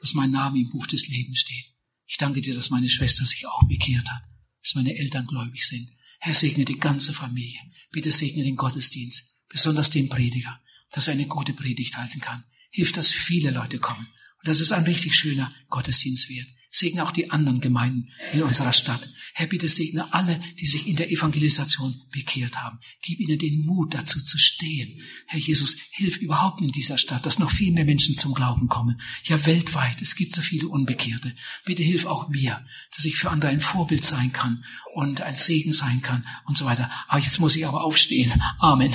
dass mein Name im Buch des Lebens steht. Ich danke dir, dass meine Schwester sich auch bekehrt hat, dass meine Eltern gläubig sind. Herr, segne die ganze Familie. Bitte segne den Gottesdienst, besonders den Prediger, dass er eine gute Predigt halten kann. Hilf, dass viele Leute kommen. Und das ist ein richtig schöner Gottesdienst wird. Segne auch die anderen Gemeinden in unserer Stadt. Herr, bitte segne alle, die sich in der Evangelisation bekehrt haben. Gib ihnen den Mut, dazu zu stehen. Herr Jesus, hilf überhaupt in dieser Stadt, dass noch viel mehr Menschen zum Glauben kommen. Ja, weltweit. Es gibt so viele Unbekehrte. Bitte hilf auch mir, dass ich für andere ein Vorbild sein kann und ein Segen sein kann und so weiter. Aber jetzt muss ich aber aufstehen. Amen.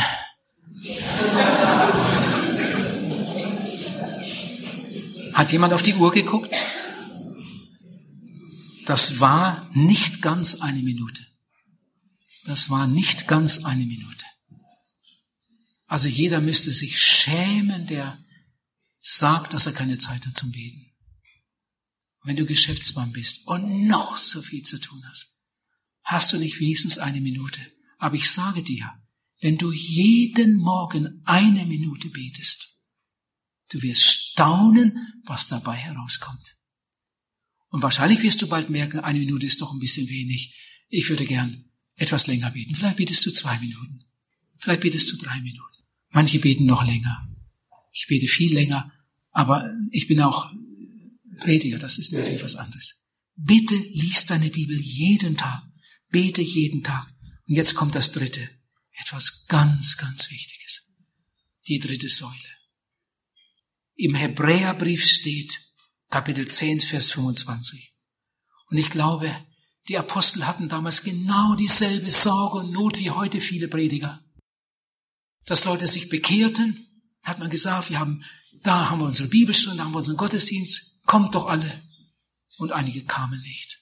Hat jemand auf die Uhr geguckt? Das war nicht ganz eine Minute. Das war nicht ganz eine Minute. Also jeder müsste sich schämen, der sagt, dass er keine Zeit hat zum Beten. Wenn du Geschäftsmann bist und noch so viel zu tun hast, hast du nicht wenigstens eine Minute. Aber ich sage dir, wenn du jeden Morgen eine Minute betest, du wirst staunen, was dabei herauskommt. Und wahrscheinlich wirst du bald merken, eine Minute ist doch ein bisschen wenig. Ich würde gern etwas länger beten. Vielleicht betest du zwei Minuten. Vielleicht betest du drei Minuten. Manche beten noch länger. Ich bete viel länger, aber ich bin auch Prediger, das ist natürlich was anderes. Bitte lies deine Bibel jeden Tag. Bete jeden Tag. Und jetzt kommt das dritte. Etwas ganz, ganz Wichtiges. Die dritte Säule. Im Hebräerbrief steht, Kapitel 10, Vers 25. Und ich glaube, die Apostel hatten damals genau dieselbe Sorge und Not wie heute viele Prediger. Dass Leute sich bekehrten, hat man gesagt, wir haben, da haben wir unsere Bibelstunde, da haben wir unseren Gottesdienst, kommt doch alle. Und einige kamen nicht.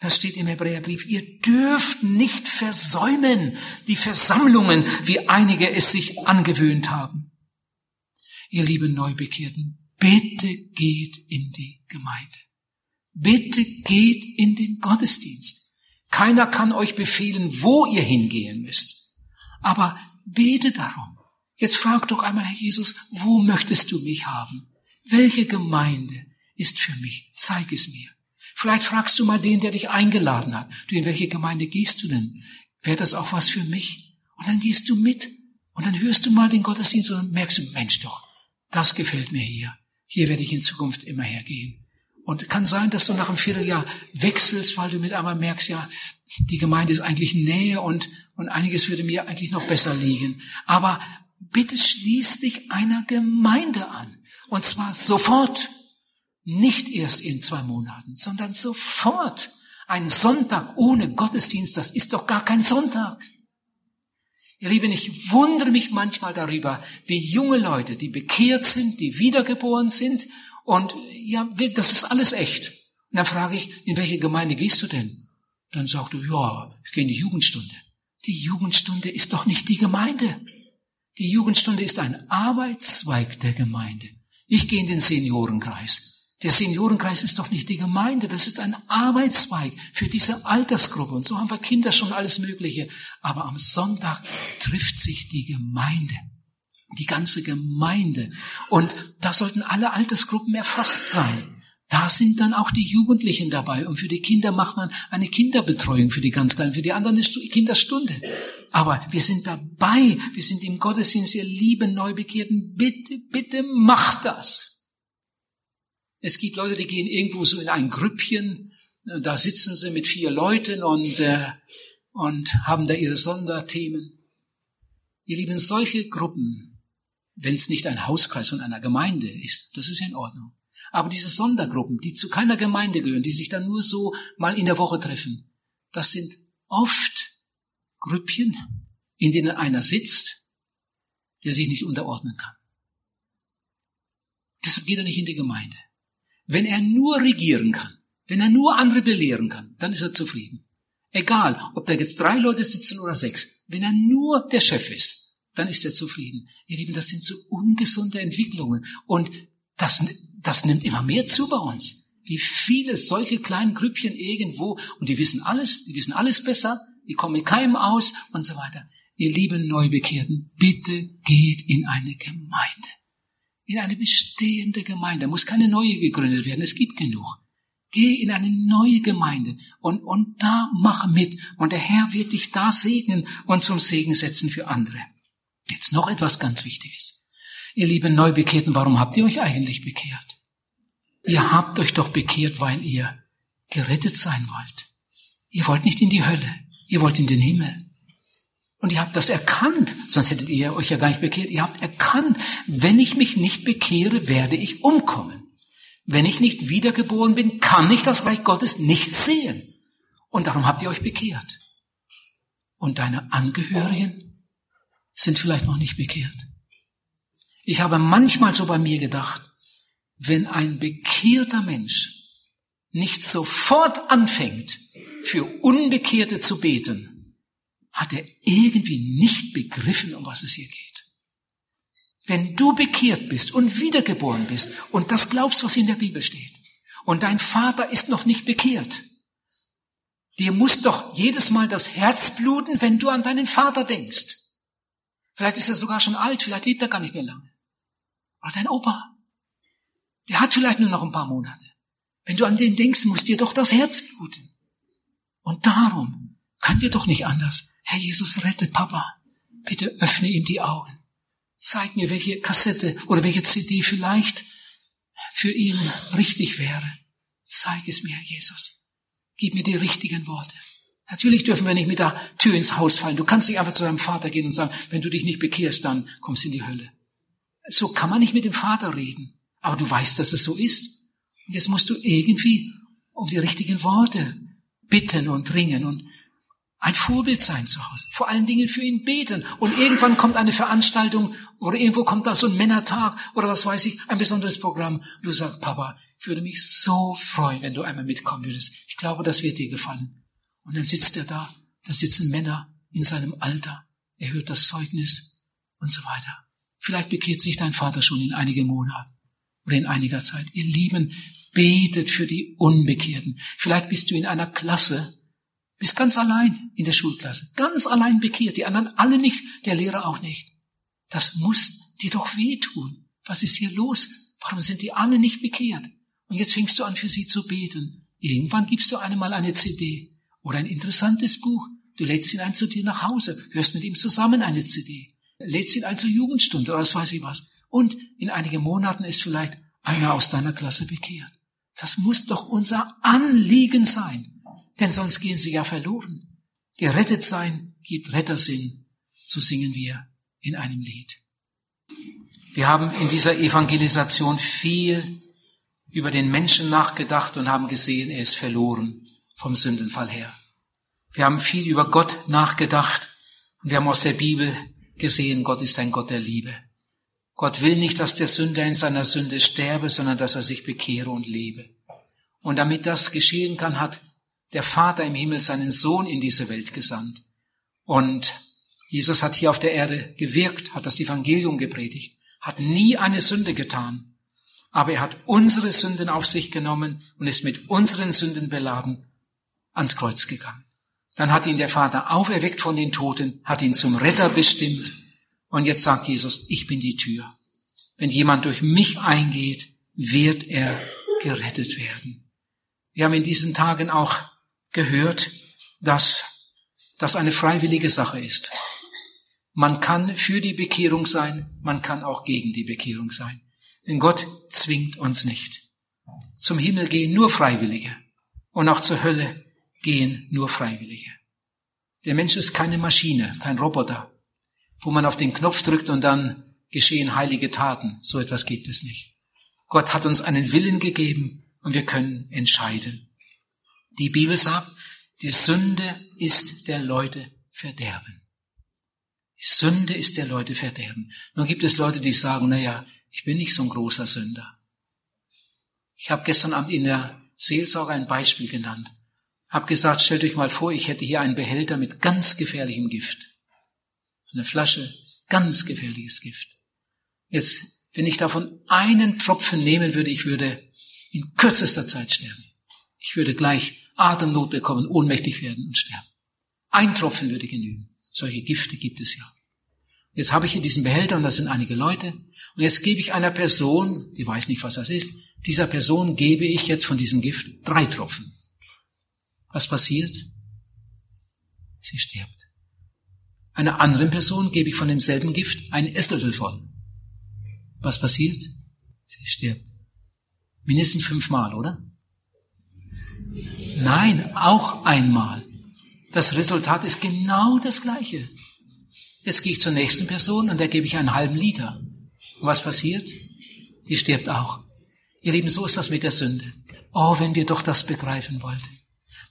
Das steht im Hebräerbrief, ihr dürft nicht versäumen die Versammlungen, wie einige es sich angewöhnt haben. Ihr lieben Neubekehrten, bitte geht in die Gemeinde. Bitte geht in den Gottesdienst. Keiner kann euch befehlen, wo ihr hingehen müsst. Aber bete darum. Jetzt frag doch einmal, Herr Jesus, wo möchtest du mich haben? Welche Gemeinde ist für mich? Zeig es mir. Vielleicht fragst du mal den, der dich eingeladen hat. Du, in welche Gemeinde gehst du denn? Wäre das auch was für mich? Und dann gehst du mit. Und dann hörst du mal den Gottesdienst und merkst du, Mensch doch, das gefällt mir hier. Hier werde ich in Zukunft immer hergehen. Und kann sein, dass du nach einem Vierteljahr wechselst, weil du mit einmal merkst, ja, die Gemeinde ist eigentlich näher und, und einiges würde mir eigentlich noch besser liegen. Aber bitte schließ dich einer Gemeinde an. Und zwar sofort. Nicht erst in zwei Monaten, sondern sofort. Ein Sonntag ohne Gottesdienst, das ist doch gar kein Sonntag. Ihr Lieben, ich wundere mich manchmal darüber, wie junge Leute, die bekehrt sind, die wiedergeboren sind und ja, das ist alles echt. Und dann frage ich, in welche Gemeinde gehst du denn? Dann sagt er, ja, ich gehe in die Jugendstunde. Die Jugendstunde ist doch nicht die Gemeinde. Die Jugendstunde ist ein Arbeitszweig der Gemeinde. Ich gehe in den Seniorenkreis. Der Seniorenkreis ist doch nicht die Gemeinde, das ist ein Arbeitszweig für diese Altersgruppe. Und so haben wir Kinder schon alles Mögliche. Aber am Sonntag trifft sich die Gemeinde, die ganze Gemeinde. Und da sollten alle Altersgruppen erfasst sein. Da sind dann auch die Jugendlichen dabei. Und für die Kinder macht man eine Kinderbetreuung für die ganz Kleinen, für die anderen eine Kinderstunde. Aber wir sind dabei, wir sind im Gottesdienst, ihr lieben Neubekehrten, bitte, bitte macht das. Es gibt Leute, die gehen irgendwo so in ein Grüppchen, da sitzen sie mit vier Leuten und, äh, und haben da ihre Sonderthemen. Ihr Lieben, solche Gruppen, wenn es nicht ein Hauskreis von einer Gemeinde ist, das ist ja in Ordnung. Aber diese Sondergruppen, die zu keiner Gemeinde gehören, die sich dann nur so mal in der Woche treffen, das sind oft Grüppchen, in denen einer sitzt, der sich nicht unterordnen kann. Deshalb geht er nicht in die Gemeinde. Wenn er nur regieren kann, wenn er nur andere belehren kann, dann ist er zufrieden. Egal, ob da jetzt drei Leute sitzen oder sechs. Wenn er nur der Chef ist, dann ist er zufrieden. Ihr Lieben, das sind so ungesunde Entwicklungen. Und das, das nimmt immer mehr zu bei uns. Wie viele solche kleinen Grüppchen irgendwo, und die wissen alles, die wissen alles besser, die kommen mit keinem aus und so weiter. Ihr lieben Neubekehrten, bitte geht in eine Gemeinde in eine bestehende Gemeinde. Muss keine neue gegründet werden. Es gibt genug. Geh in eine neue Gemeinde und, und da mach mit. Und der Herr wird dich da segnen und zum Segen setzen für andere. Jetzt noch etwas ganz Wichtiges. Ihr lieben Neubekehrten, warum habt ihr euch eigentlich bekehrt? Ihr habt euch doch bekehrt, weil ihr gerettet sein wollt. Ihr wollt nicht in die Hölle. Ihr wollt in den Himmel. Und ihr habt das erkannt, sonst hättet ihr euch ja gar nicht bekehrt. Ihr habt erkannt, wenn ich mich nicht bekehre, werde ich umkommen. Wenn ich nicht wiedergeboren bin, kann ich das Reich Gottes nicht sehen. Und darum habt ihr euch bekehrt. Und deine Angehörigen sind vielleicht noch nicht bekehrt. Ich habe manchmal so bei mir gedacht, wenn ein bekehrter Mensch nicht sofort anfängt, für Unbekehrte zu beten, hat er irgendwie nicht begriffen, um was es hier geht. Wenn du bekehrt bist und wiedergeboren bist und das glaubst, was in der Bibel steht, und dein Vater ist noch nicht bekehrt, dir muss doch jedes Mal das Herz bluten, wenn du an deinen Vater denkst. Vielleicht ist er sogar schon alt, vielleicht lebt er gar nicht mehr lange. Oder dein Opa, der hat vielleicht nur noch ein paar Monate. Wenn du an den denkst, muss dir doch das Herz bluten. Und darum können wir doch nicht anders, Herr Jesus, rette Papa. Bitte öffne ihm die Augen. Zeig mir, welche Kassette oder welche CD vielleicht für ihn richtig wäre. Zeig es mir, Herr Jesus. Gib mir die richtigen Worte. Natürlich dürfen wir nicht mit der Tür ins Haus fallen. Du kannst nicht einfach zu deinem Vater gehen und sagen, wenn du dich nicht bekehrst, dann kommst du in die Hölle. So kann man nicht mit dem Vater reden. Aber du weißt, dass es so ist. Und jetzt musst du irgendwie um die richtigen Worte bitten und ringen. Und ein Vorbild sein zu Hause. Vor allen Dingen für ihn beten. Und irgendwann kommt eine Veranstaltung oder irgendwo kommt da so ein Männertag oder was weiß ich, ein besonderes Programm. Du sagst, Papa, ich würde mich so freuen, wenn du einmal mitkommen würdest. Ich glaube, das wird dir gefallen. Und dann sitzt er da. Da sitzen Männer in seinem Alter. Er hört das Zeugnis und so weiter. Vielleicht bekehrt sich dein Vater schon in einigen Monaten oder in einiger Zeit. Ihr Lieben, betet für die Unbekehrten. Vielleicht bist du in einer Klasse, bist ganz allein in der Schulklasse, ganz allein bekehrt, die anderen alle nicht, der Lehrer auch nicht. Das muss dir doch wehtun. Was ist hier los? Warum sind die alle nicht bekehrt? Und jetzt fängst du an, für sie zu beten. Irgendwann gibst du einem mal eine CD oder ein interessantes Buch. Du lädst ihn ein zu dir nach Hause, hörst mit ihm zusammen eine CD, lädst ihn ein zur Jugendstunde oder was weiß ich was. Und in einigen Monaten ist vielleicht einer aus deiner Klasse bekehrt. Das muss doch unser Anliegen sein denn sonst gehen sie ja verloren. Gerettet sein gibt Rettersinn, so singen wir in einem Lied. Wir haben in dieser Evangelisation viel über den Menschen nachgedacht und haben gesehen, er ist verloren vom Sündenfall her. Wir haben viel über Gott nachgedacht und wir haben aus der Bibel gesehen, Gott ist ein Gott der Liebe. Gott will nicht, dass der Sünder in seiner Sünde sterbe, sondern dass er sich bekehre und lebe. Und damit das geschehen kann, hat der Vater im Himmel seinen Sohn in diese Welt gesandt. Und Jesus hat hier auf der Erde gewirkt, hat das Evangelium gepredigt, hat nie eine Sünde getan. Aber er hat unsere Sünden auf sich genommen und ist mit unseren Sünden beladen ans Kreuz gegangen. Dann hat ihn der Vater auferweckt von den Toten, hat ihn zum Retter bestimmt. Und jetzt sagt Jesus, ich bin die Tür. Wenn jemand durch mich eingeht, wird er gerettet werden. Wir haben in diesen Tagen auch gehört, dass das eine freiwillige Sache ist. Man kann für die Bekehrung sein, man kann auch gegen die Bekehrung sein. Denn Gott zwingt uns nicht. Zum Himmel gehen nur Freiwillige und auch zur Hölle gehen nur Freiwillige. Der Mensch ist keine Maschine, kein Roboter, wo man auf den Knopf drückt und dann geschehen heilige Taten. So etwas gibt es nicht. Gott hat uns einen Willen gegeben und wir können entscheiden. Die Bibel sagt, die Sünde ist der Leute Verderben. Die Sünde ist der Leute Verderben. Nun gibt es Leute, die sagen, na ja, ich bin nicht so ein großer Sünder. Ich habe gestern Abend in der Seelsorge ein Beispiel genannt. Hab gesagt, stellt euch mal vor, ich hätte hier einen Behälter mit ganz gefährlichem Gift. Eine Flasche, ganz gefährliches Gift. Jetzt wenn ich davon einen Tropfen nehmen würde, ich würde in kürzester Zeit sterben. Ich würde gleich Atemnot bekommen, ohnmächtig werden und sterben. Ein Tropfen würde genügen. Solche Gifte gibt es ja. Jetzt habe ich hier diesen Behälter und da sind einige Leute. Und jetzt gebe ich einer Person, die weiß nicht, was das ist, dieser Person gebe ich jetzt von diesem Gift drei Tropfen. Was passiert? Sie stirbt. Einer anderen Person gebe ich von demselben Gift einen Esslöffel voll. Was passiert? Sie stirbt. Mindestens fünfmal, oder? Nein, auch einmal. Das Resultat ist genau das gleiche. Jetzt gehe ich zur nächsten Person und da gebe ich einen halben Liter. Und was passiert? Die stirbt auch. Ihr Lieben, so ist das mit der Sünde. Oh, wenn wir doch das begreifen wollten.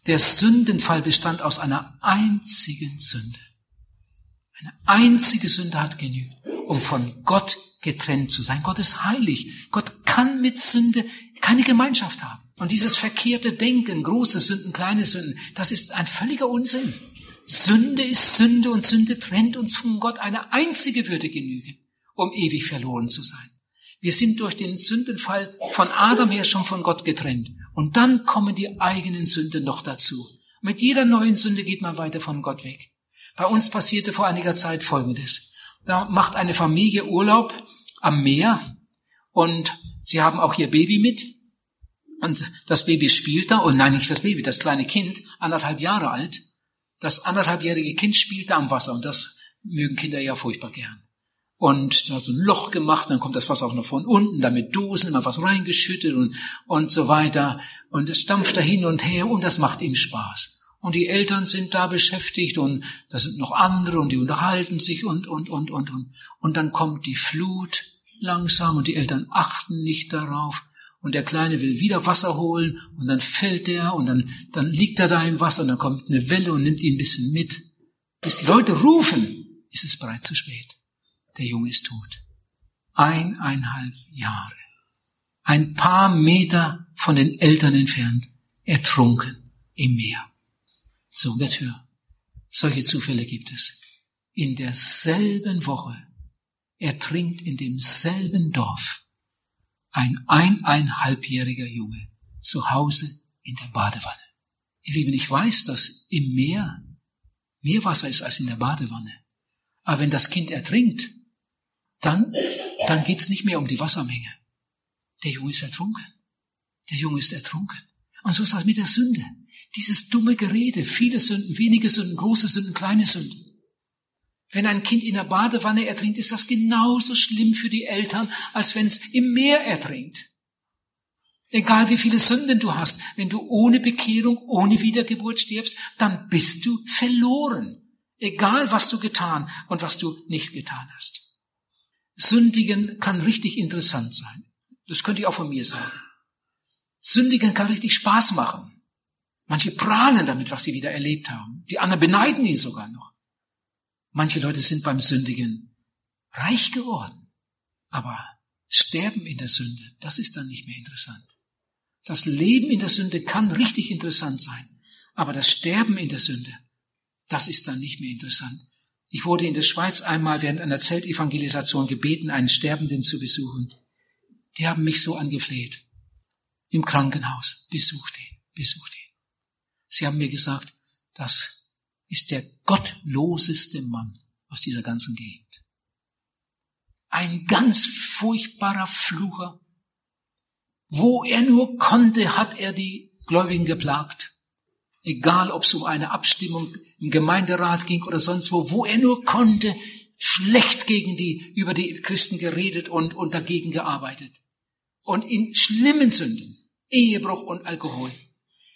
Der Sündenfall bestand aus einer einzigen Sünde. Eine einzige Sünde hat genügt, um von Gott getrennt zu sein. Gott ist heilig. Gott kann mit Sünde keine Gemeinschaft haben. Und dieses verkehrte Denken, große Sünden, kleine Sünden, das ist ein völliger Unsinn. Sünde ist Sünde und Sünde trennt uns von Gott. Eine einzige würde genügen, um ewig verloren zu sein. Wir sind durch den Sündenfall von Adam her schon von Gott getrennt. Und dann kommen die eigenen Sünden noch dazu. Mit jeder neuen Sünde geht man weiter von Gott weg. Bei uns passierte vor einiger Zeit Folgendes. Da macht eine Familie Urlaub am Meer und sie haben auch ihr Baby mit. Und das Baby spielt da, und nein, nicht das Baby, das kleine Kind, anderthalb Jahre alt. Das anderthalbjährige Kind spielt da am Wasser und das mögen Kinder ja furchtbar gern. Und da hat so ein Loch gemacht, dann kommt das Wasser auch noch von unten, damit Dosen immer was reingeschüttet und, und so weiter. Und es stampft da hin und her und das macht ihm Spaß. Und die Eltern sind da beschäftigt und da sind noch andere und die unterhalten sich und, und, und, und, und. Und dann kommt die Flut langsam und die Eltern achten nicht darauf. Und der Kleine will wieder Wasser holen und dann fällt er und dann, dann liegt er da im Wasser und dann kommt eine Welle und nimmt ihn ein bisschen mit. Bis die Leute rufen, ist es bereits zu spät. Der Junge ist tot. Eineinhalb Jahre. Ein paar Meter von den Eltern entfernt, ertrunken im Meer. So, jetzt hör. Solche Zufälle gibt es. In derselben Woche ertrinkt in demselben Dorf ein eineinhalbjähriger Junge zu Hause in der Badewanne. Ihr Lieben, ich weiß, dass im Meer mehr Wasser ist als in der Badewanne. Aber wenn das Kind ertrinkt, dann, dann geht's nicht mehr um die Wassermenge. Der Junge ist ertrunken. Der Junge ist ertrunken. Und so ist das mit der Sünde. Dieses dumme Gerede, viele Sünden, wenige Sünden, große Sünden, kleine Sünden. Wenn ein Kind in der Badewanne ertrinkt, ist das genauso schlimm für die Eltern, als wenn es im Meer ertrinkt. Egal wie viele Sünden du hast, wenn du ohne Bekehrung, ohne Wiedergeburt stirbst, dann bist du verloren. Egal was du getan und was du nicht getan hast. Sündigen kann richtig interessant sein. Das könnte ich auch von mir sagen. Sündigen kann richtig Spaß machen. Manche prahlen damit, was sie wieder erlebt haben. Die anderen beneiden ihn sogar noch. Manche Leute sind beim Sündigen reich geworden, aber sterben in der Sünde, das ist dann nicht mehr interessant. Das Leben in der Sünde kann richtig interessant sein, aber das Sterben in der Sünde, das ist dann nicht mehr interessant. Ich wurde in der Schweiz einmal während einer Zeltevangelisation gebeten, einen Sterbenden zu besuchen. Die haben mich so angefleht. Im Krankenhaus. Besucht ihn, besucht ihn. Sie haben mir gesagt, das ist der gottloseste Mann aus dieser ganzen Gegend. Ein ganz furchtbarer Flucher. Wo er nur konnte, hat er die Gläubigen geplagt. Egal, ob es um eine Abstimmung im Gemeinderat ging oder sonst wo, wo er nur konnte, schlecht gegen die, über die Christen geredet und, und dagegen gearbeitet. Und in schlimmen Sünden, Ehebruch und Alkohol.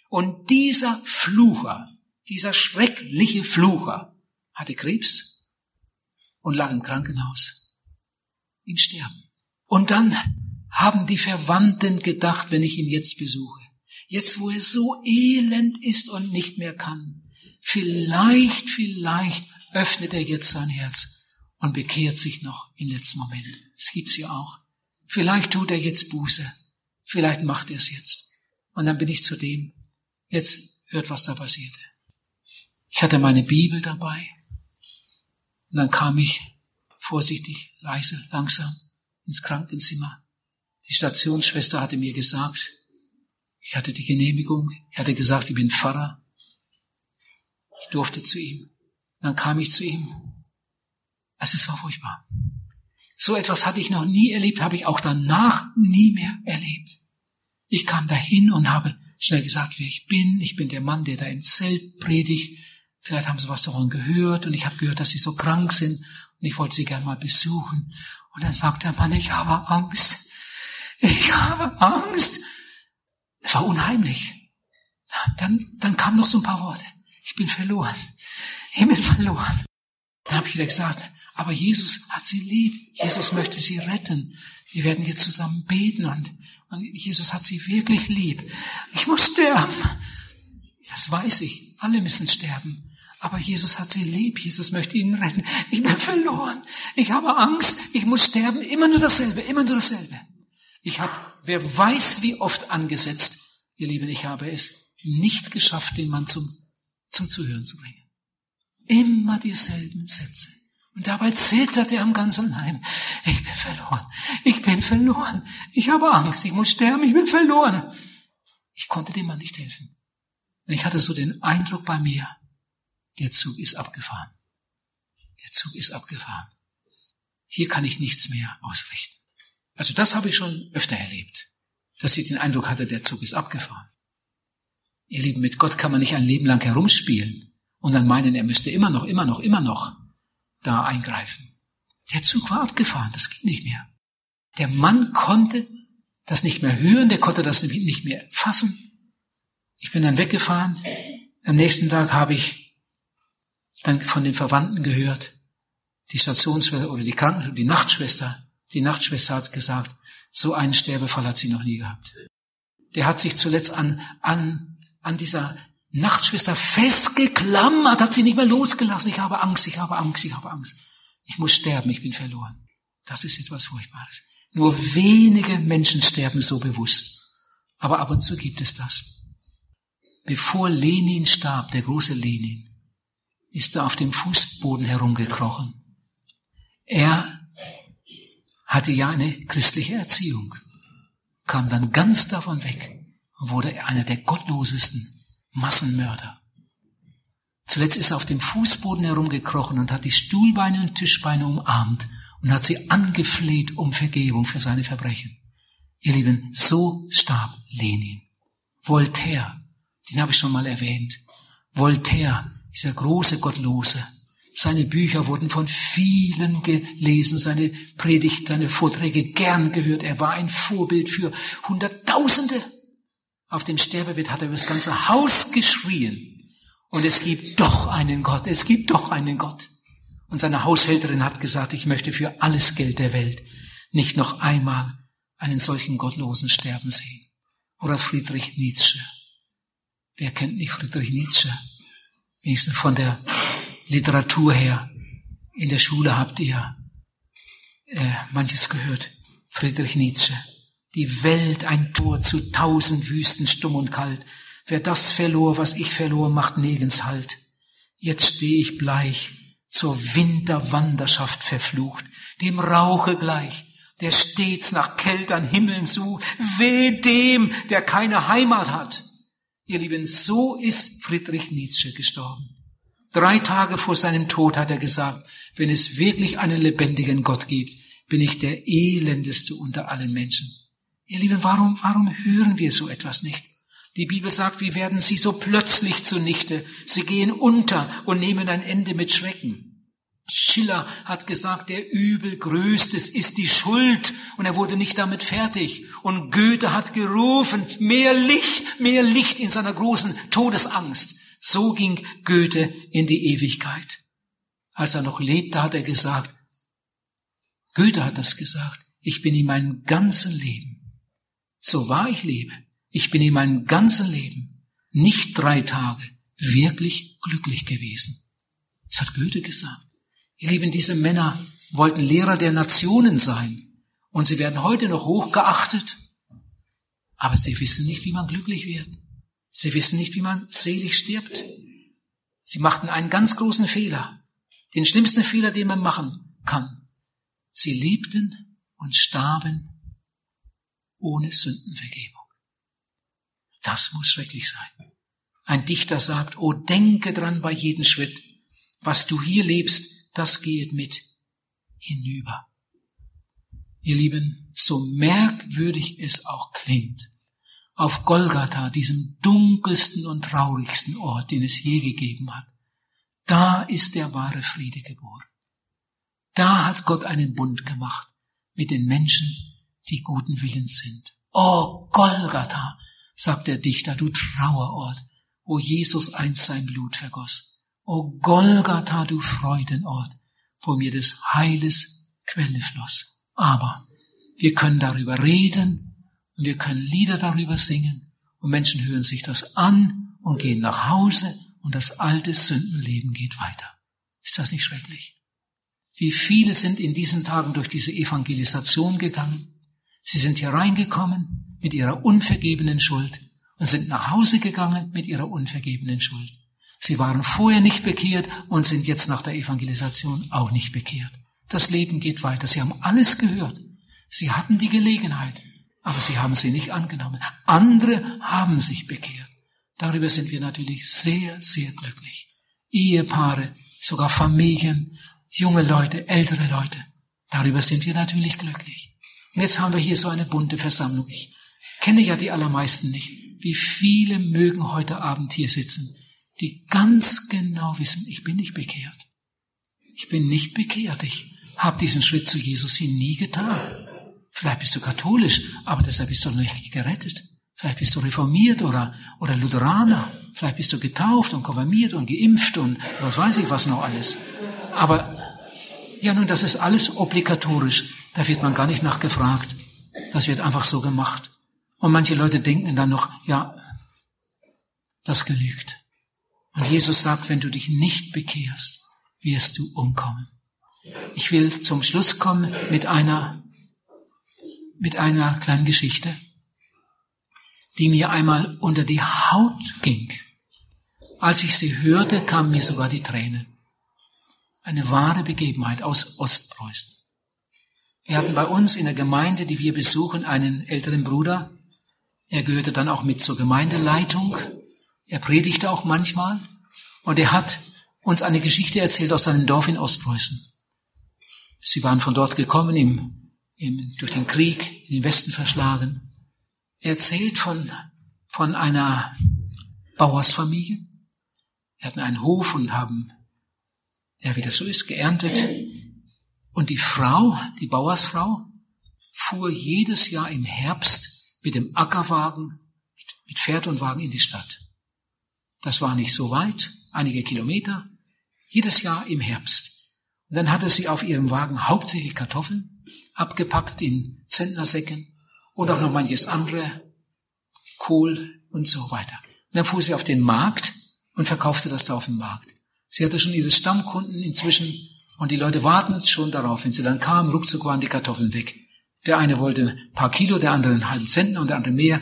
Und dieser Flucher, dieser schreckliche Flucher hatte Krebs und lag im Krankenhaus im Sterben. Und dann haben die Verwandten gedacht, wenn ich ihn jetzt besuche, jetzt wo er so elend ist und nicht mehr kann, vielleicht, vielleicht öffnet er jetzt sein Herz und bekehrt sich noch im letzten Moment. Das gibt's ja auch. Vielleicht tut er jetzt Buße. Vielleicht macht er es jetzt. Und dann bin ich zu dem. Jetzt hört, was da passierte. Ich hatte meine Bibel dabei. Und dann kam ich vorsichtig, leise, langsam ins Krankenzimmer. Die Stationsschwester hatte mir gesagt, ich hatte die Genehmigung, ich hatte gesagt, ich bin Pfarrer. Ich durfte zu ihm. Dann kam ich zu ihm. Also es war furchtbar. So etwas hatte ich noch nie erlebt, habe ich auch danach nie mehr erlebt. Ich kam dahin und habe schnell gesagt, wer ich bin. Ich bin der Mann, der da im Zelt predigt. Vielleicht haben sie was davon gehört und ich habe gehört, dass sie so krank sind und ich wollte sie gern mal besuchen. Und dann sagt der Mann, ich habe Angst. Ich habe Angst. Es war unheimlich. Dann, dann kamen noch so ein paar Worte ich bin verloren. Ich bin verloren. Dann habe ich wieder gesagt, aber Jesus hat sie lieb. Jesus möchte sie retten. Wir werden jetzt zusammen beten und, und Jesus hat sie wirklich lieb. Ich muss sterben. Das weiß ich. Alle müssen sterben. Aber Jesus hat sie lieb. Jesus möchte ihnen retten. Ich bin verloren. Ich habe Angst. Ich muss sterben. Immer nur dasselbe. Immer nur dasselbe. Ich habe, wer weiß, wie oft angesetzt. Ihr Lieben, ich habe es nicht geschafft, den Mann zum zum Zuhören zu bringen. Immer dieselben Sätze. Und dabei zittert er am ganzen Leib. Ich bin verloren. Ich bin verloren. Ich habe Angst. Ich muss sterben. Ich bin verloren. Ich konnte dem Mann nicht helfen. Und ich hatte so den Eindruck bei mir, der Zug ist abgefahren. Der Zug ist abgefahren. Hier kann ich nichts mehr ausrichten. Also das habe ich schon öfter erlebt, dass ich den Eindruck hatte, der Zug ist abgefahren. Ihr Lieben, mit Gott kann man nicht ein Leben lang herumspielen und dann meinen, er müsste immer noch, immer noch, immer noch da eingreifen. Der Zug war abgefahren, das ging nicht mehr. Der Mann konnte das nicht mehr hören, der konnte das nicht mehr fassen. Ich bin dann weggefahren. Am nächsten Tag habe ich dann von den Verwandten gehört, die Stationsschwester oder die Kranken, die Nachtschwester, die Nachtschwester hat gesagt, so einen Sterbefall hat sie noch nie gehabt. Der hat sich zuletzt an, an an dieser Nachtschwester festgeklammert, hat sie nicht mehr losgelassen. Ich habe Angst, ich habe Angst, ich habe Angst. Ich muss sterben, ich bin verloren. Das ist etwas Furchtbares. Nur wenige Menschen sterben so bewusst. Aber ab und zu gibt es das. Bevor Lenin starb, der große Lenin, ist er auf dem Fußboden herumgekrochen. Er hatte ja eine christliche Erziehung, kam dann ganz davon weg wurde er einer der gottlosesten Massenmörder. Zuletzt ist er auf dem Fußboden herumgekrochen und hat die Stuhlbeine und Tischbeine umarmt und hat sie angefleht um Vergebung für seine Verbrechen. Ihr Lieben, so starb Lenin. Voltaire, den habe ich schon mal erwähnt. Voltaire, dieser große Gottlose. Seine Bücher wurden von vielen gelesen, seine Predigten, seine Vorträge gern gehört. Er war ein Vorbild für Hunderttausende auf dem Sterbebett hat er über das ganze Haus geschrien. Und es gibt doch einen Gott, es gibt doch einen Gott. Und seine Haushälterin hat gesagt, ich möchte für alles Geld der Welt nicht noch einmal einen solchen Gottlosen sterben sehen. Oder Friedrich Nietzsche. Wer kennt nicht Friedrich Nietzsche? Wenigstens von der Literatur her. In der Schule habt ihr äh, manches gehört. Friedrich Nietzsche die Welt ein Tor zu tausend Wüsten stumm und kalt. Wer das verlor, was ich verlor, macht nirgends Halt. Jetzt steh ich bleich zur Winterwanderschaft verflucht, dem Rauche gleich, der stets nach kältern Himmeln sucht, weh dem, der keine Heimat hat. Ihr Lieben, so ist Friedrich Nietzsche gestorben. Drei Tage vor seinem Tod hat er gesagt, wenn es wirklich einen lebendigen Gott gibt, bin ich der elendeste unter allen Menschen. Ihr Lieben, warum, warum hören wir so etwas nicht? Die Bibel sagt, wie werden sie so plötzlich zunichte. Sie gehen unter und nehmen ein Ende mit Schrecken. Schiller hat gesagt, der Übel größtes ist die Schuld und er wurde nicht damit fertig. Und Goethe hat gerufen, mehr Licht, mehr Licht in seiner großen Todesangst. So ging Goethe in die Ewigkeit. Als er noch lebte, hat er gesagt, Goethe hat das gesagt, ich bin in meinem ganzen Leben, so wahr ich lebe, ich bin in meinem ganzen Leben nicht drei Tage wirklich glücklich gewesen. Das hat Goethe gesagt. Ihr Lieben, diese Männer wollten Lehrer der Nationen sein und sie werden heute noch hochgeachtet, aber sie wissen nicht, wie man glücklich wird. Sie wissen nicht, wie man selig stirbt. Sie machten einen ganz großen Fehler, den schlimmsten Fehler, den man machen kann. Sie liebten und starben ohne Sündenvergebung. Das muss schrecklich sein. Ein Dichter sagt, oh, denke dran bei jedem Schritt, was du hier lebst, das geht mit hinüber. Ihr Lieben, so merkwürdig es auch klingt, auf Golgatha, diesem dunkelsten und traurigsten Ort, den es je gegeben hat, da ist der wahre Friede geboren. Da hat Gott einen Bund gemacht mit den Menschen, die guten Willens sind. Oh Golgatha, sagt der Dichter, du Trauerort, wo Jesus einst sein Blut vergoss. O Golgatha, du Freudenort, wo mir des Heiles Quelle floss. Aber wir können darüber reden und wir können Lieder darüber singen und Menschen hören sich das an und gehen nach Hause und das alte Sündenleben geht weiter. Ist das nicht schrecklich? Wie viele sind in diesen Tagen durch diese Evangelisation gegangen? Sie sind hier reingekommen mit ihrer unvergebenen Schuld und sind nach Hause gegangen mit ihrer unvergebenen Schuld. Sie waren vorher nicht bekehrt und sind jetzt nach der Evangelisation auch nicht bekehrt. Das Leben geht weiter. Sie haben alles gehört. Sie hatten die Gelegenheit, aber sie haben sie nicht angenommen. Andere haben sich bekehrt. Darüber sind wir natürlich sehr, sehr glücklich. Ehepaare, sogar Familien, junge Leute, ältere Leute. Darüber sind wir natürlich glücklich. Und jetzt haben wir hier so eine bunte Versammlung. Ich kenne ja die allermeisten nicht. Wie viele mögen heute Abend hier sitzen die ganz genau wissen, ich bin nicht bekehrt. Ich bin nicht bekehrt. Ich habe diesen Schritt zu Jesus hin nie getan. Vielleicht bist du katholisch, aber deshalb bist du noch nicht gerettet. Vielleicht bist du reformiert oder, oder Lutheraner. Vielleicht bist du getauft und konfirmiert und geimpft und was weiß ich was noch alles. Aber ja, nun, das ist alles obligatorisch. Da wird man gar nicht nachgefragt. Das wird einfach so gemacht. Und manche Leute denken dann noch, ja, das genügt. Und Jesus sagt, wenn du dich nicht bekehrst, wirst du umkommen. Ich will zum Schluss kommen mit einer, mit einer kleinen Geschichte, die mir einmal unter die Haut ging. Als ich sie hörte, kamen mir sogar die Tränen. Eine wahre Begebenheit aus Ostpreußen. Wir hatten bei uns in der Gemeinde, die wir besuchen, einen älteren Bruder. Er gehörte dann auch mit zur Gemeindeleitung er predigte auch manchmal und er hat uns eine Geschichte erzählt aus seinem Dorf in Ostpreußen. Sie waren von dort gekommen, im, im, durch den Krieg in den Westen verschlagen. Er erzählt von, von einer Bauersfamilie. Er hatten einen Hof und haben, ja, wie das so ist, geerntet. Und die Frau, die Bauersfrau, fuhr jedes Jahr im Herbst mit dem Ackerwagen, mit Pferd und Wagen in die Stadt. Das war nicht so weit, einige Kilometer, jedes Jahr im Herbst. Und dann hatte sie auf ihrem Wagen hauptsächlich Kartoffeln, abgepackt in Zentnersäcken und auch noch manches andere, Kohl und so weiter. Und dann fuhr sie auf den Markt und verkaufte das da auf dem Markt. Sie hatte schon ihre Stammkunden inzwischen und die Leute warten schon darauf. Wenn sie dann kamen, ruckzuck waren die Kartoffeln weg. Der eine wollte ein paar Kilo, der andere einen halben Zentner und der andere mehr.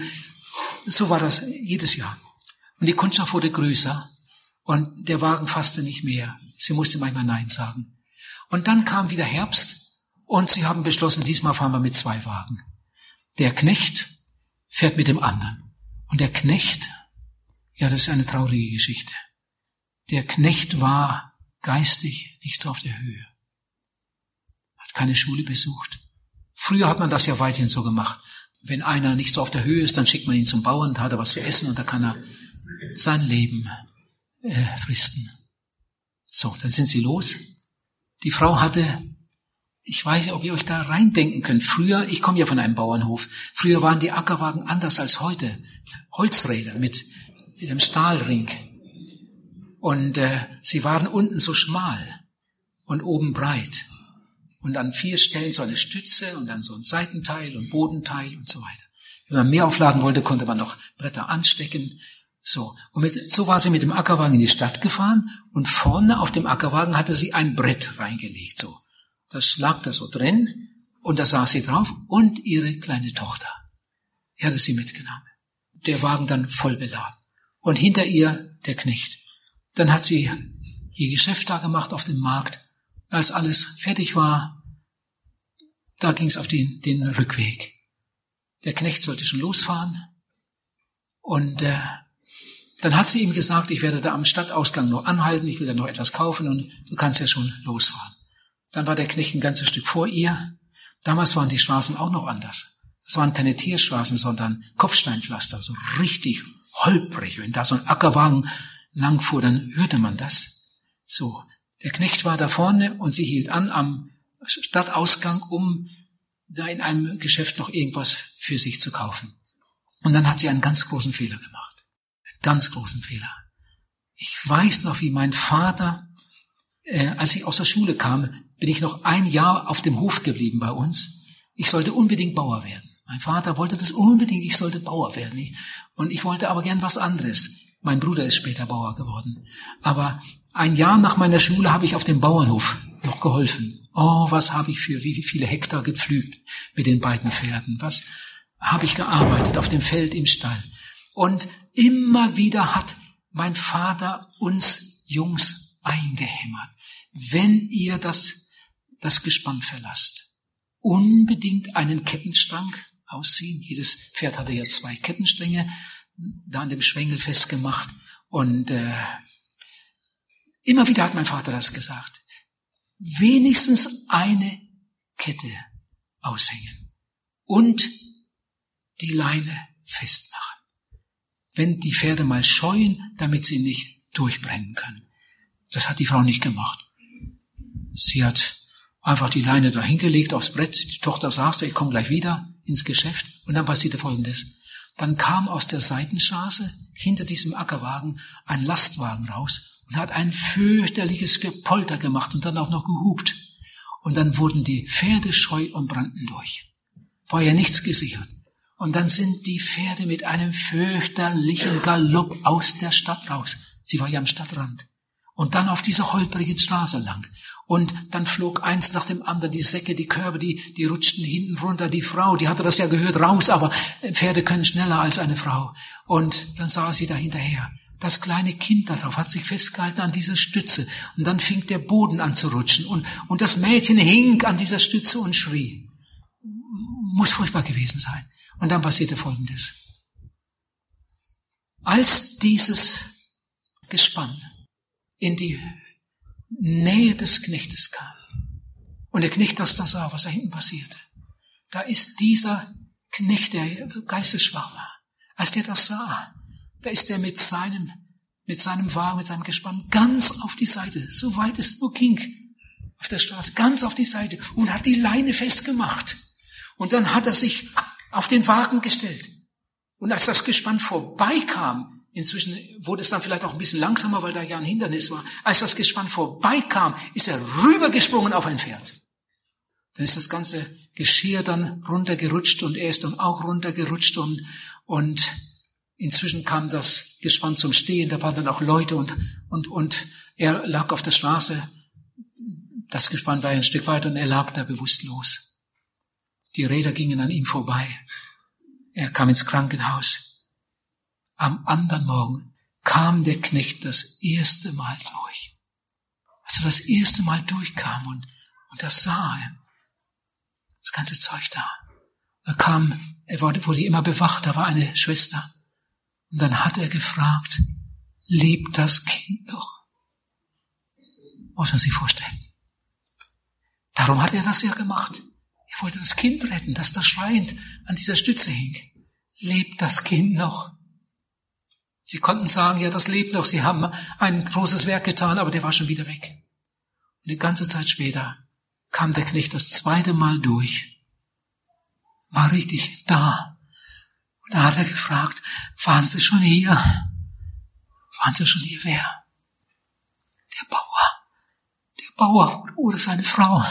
So war das jedes Jahr. Und die Kundschaft wurde größer und der Wagen fasste nicht mehr. Sie musste manchmal Nein sagen. Und dann kam wieder Herbst und sie haben beschlossen, diesmal fahren wir mit zwei Wagen. Der Knecht fährt mit dem anderen. Und der Knecht, ja, das ist eine traurige Geschichte. Der Knecht war geistig nicht so auf der Höhe. Hat keine Schule besucht. Früher hat man das ja weithin so gemacht. Wenn einer nicht so auf der Höhe ist, dann schickt man ihn zum Bauern, da hat er was zu essen und da kann er sein Leben äh, fristen. So, dann sind sie los. Die Frau hatte, ich weiß nicht, ob ihr euch da reindenken könnt. Früher, ich komme ja von einem Bauernhof, früher waren die Ackerwagen anders als heute. Holzräder mit, mit einem Stahlring. Und äh, sie waren unten so schmal und oben breit. Und an vier Stellen so eine Stütze und dann so ein Seitenteil und Bodenteil und so weiter. Wenn man mehr aufladen wollte, konnte man noch Bretter anstecken. So. Und mit, so war sie mit dem Ackerwagen in die Stadt gefahren und vorne auf dem Ackerwagen hatte sie ein Brett reingelegt, so. Das lag da so drin und da saß sie drauf und ihre kleine Tochter. Die hatte sie mitgenommen. Der Wagen dann voll beladen. Und hinter ihr der Knecht. Dann hat sie ihr Geschäft da gemacht auf dem Markt. Als alles fertig war, da ging es auf den, den Rückweg. Der Knecht sollte schon losfahren. Und äh, dann hat sie ihm gesagt, ich werde da am Stadtausgang noch anhalten, ich will da noch etwas kaufen und du kannst ja schon losfahren. Dann war der Knecht ein ganzes Stück vor ihr. Damals waren die Straßen auch noch anders. Es waren keine Tierstraßen, sondern Kopfsteinpflaster, so richtig holprig. Wenn da so ein Ackerwagen lang fuhr, dann hörte man das. So, der Knecht war da vorne und sie hielt an am Stadtausgang, um da in einem Geschäft noch irgendwas für sich zu kaufen. Und dann hat sie einen ganz großen Fehler gemacht. Ganz großen Fehler. Ich weiß noch, wie mein Vater, äh, als ich aus der Schule kam, bin ich noch ein Jahr auf dem Hof geblieben bei uns. Ich sollte unbedingt Bauer werden. Mein Vater wollte das unbedingt, ich sollte Bauer werden. Und ich wollte aber gern was anderes. Mein Bruder ist später Bauer geworden. Aber ein Jahr nach meiner Schule habe ich auf dem Bauernhof noch geholfen. Oh, was habe ich für wie viele Hektar gepflügt mit den beiden Pferden? Was habe ich gearbeitet auf dem Feld im Stall? Und immer wieder hat mein Vater uns Jungs eingehämmert. Wenn ihr das, das Gespann verlasst, unbedingt einen Kettenstrang ausziehen. Jedes Pferd hatte ja zwei Kettenstränge da an dem Schwengel festgemacht. Und äh, immer wieder hat mein Vater das gesagt. Wenigstens eine Kette aushängen und die Leine festmachen. Wenn die Pferde mal scheuen, damit sie nicht durchbrennen können. Das hat die Frau nicht gemacht. Sie hat einfach die Leine dahingelegt aufs Brett. Die Tochter saß, ich komme gleich wieder ins Geschäft. Und dann passierte Folgendes. Dann kam aus der Seitenstraße hinter diesem Ackerwagen ein Lastwagen raus und hat ein fürchterliches Gepolter gemacht und dann auch noch gehupt. Und dann wurden die Pferde scheu und brannten durch. War ja nichts gesichert. Und dann sind die Pferde mit einem fürchterlichen Galopp aus der Stadt raus. Sie war ja am Stadtrand. Und dann auf dieser holprigen Straße lang. Und dann flog eins nach dem anderen, die Säcke, die Körbe, die, die rutschten hinten runter. Die Frau, die hatte das ja gehört, raus, aber Pferde können schneller als eine Frau. Und dann sah sie da hinterher. Das kleine Kind darauf hat sich festgehalten an dieser Stütze. Und dann fing der Boden an zu rutschen. Und, und das Mädchen hing an dieser Stütze und schrie. Muss furchtbar gewesen sein. Und dann passierte Folgendes. Als dieses Gespann in die Nähe des Knechtes kam. Und der Knecht das da sah, was da hinten passierte. Da ist dieser Knecht, der geistesschwach war. Als der das sah, da ist er mit seinem, mit seinem Wagen, mit seinem Gespann ganz auf die Seite, so weit es nur ging, auf der Straße, ganz auf die Seite und hat die Leine festgemacht. Und dann hat er sich auf den Wagen gestellt. Und als das Gespann vorbeikam, Inzwischen wurde es dann vielleicht auch ein bisschen langsamer, weil da ja ein Hindernis war. Als das Gespann vorbeikam, ist er rübergesprungen auf ein Pferd. Dann ist das ganze Geschirr dann runtergerutscht und er ist dann auch runtergerutscht und, und inzwischen kam das Gespann zum Stehen. Da waren dann auch Leute und, und, und er lag auf der Straße. Das Gespann war ein Stück weiter und er lag da bewusstlos. Die Räder gingen an ihm vorbei. Er kam ins Krankenhaus. Am anderen Morgen kam der Knecht das erste Mal durch. als er das erste Mal durchkam und, und das sah, das ganze Zeug da. Er kam, er wurde immer bewacht, da war eine Schwester. Und dann hat er gefragt, lebt das Kind noch? Muss man sich vorstellen. Darum hat er das ja gemacht. Er wollte das Kind retten, das da schreiend an dieser Stütze hing. Lebt das Kind noch? Sie konnten sagen, ja, das lebt noch. Sie haben ein großes Werk getan, aber der war schon wieder weg. Und eine ganze Zeit später kam der Knecht das zweite Mal durch, war richtig da. Und da hat er gefragt, waren Sie schon hier? Waren Sie schon hier? Wer? Der Bauer. Der Bauer oder seine Frau.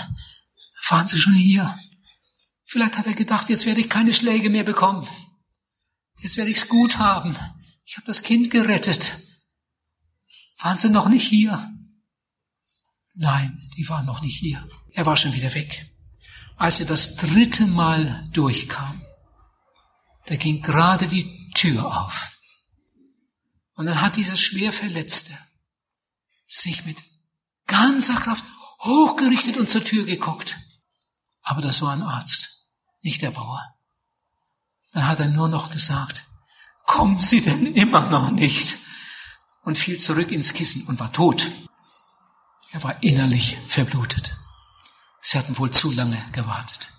Waren Sie schon hier? Vielleicht hat er gedacht, jetzt werde ich keine Schläge mehr bekommen. Jetzt werde ich's gut haben. Ich habe das Kind gerettet. Waren Sie noch nicht hier? Nein, die waren noch nicht hier. Er war schon wieder weg. Als er das dritte Mal durchkam, da ging gerade die Tür auf. Und dann hat dieser Schwerverletzte sich mit ganzer Kraft hochgerichtet und zur Tür geguckt. Aber das war ein Arzt, nicht der Bauer. Dann hat er nur noch gesagt, kommen Sie denn immer noch nicht? Und fiel zurück ins Kissen und war tot. Er war innerlich verblutet. Sie hatten wohl zu lange gewartet.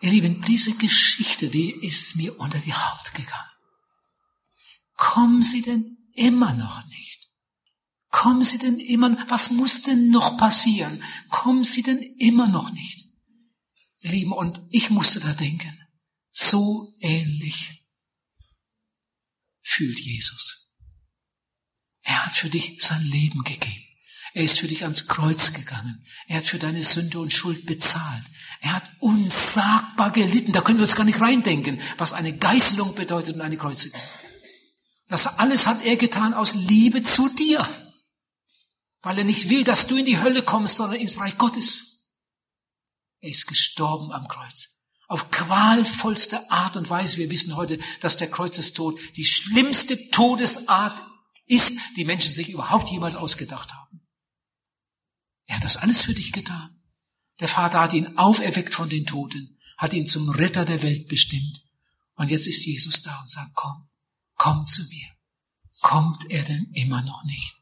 Ihr Lieben, diese Geschichte, die ist mir unter die Haut gegangen. Kommen Sie denn immer noch nicht? Kommen Sie denn immer, was muss denn noch passieren? Kommen Sie denn immer noch nicht? Ihr Lieben, und ich musste da denken, so ähnlich fühlt Jesus. Er hat für dich sein Leben gegeben. Er ist für dich ans Kreuz gegangen. Er hat für deine Sünde und Schuld bezahlt. Er hat unsagbar gelitten. Da können wir uns gar nicht reindenken, was eine Geißelung bedeutet und eine Kreuzigung. Das alles hat er getan aus Liebe zu dir. Weil er nicht will, dass du in die Hölle kommst, sondern ins Reich Gottes. Er ist gestorben am Kreuz. Auf qualvollste Art und Weise. Wir wissen heute, dass der Kreuzestod die schlimmste Todesart ist, die Menschen sich überhaupt jemals ausgedacht haben. Er hat das alles für dich getan. Der Vater hat ihn auferweckt von den Toten, hat ihn zum Retter der Welt bestimmt. Und jetzt ist Jesus da und sagt, komm, komm zu mir. Kommt er denn immer noch nicht?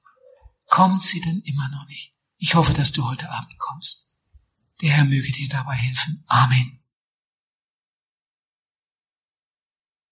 Kommt sie denn immer noch nicht? Ich hoffe, dass du heute Abend kommst. Der Herr möge dir dabei helfen. Amen.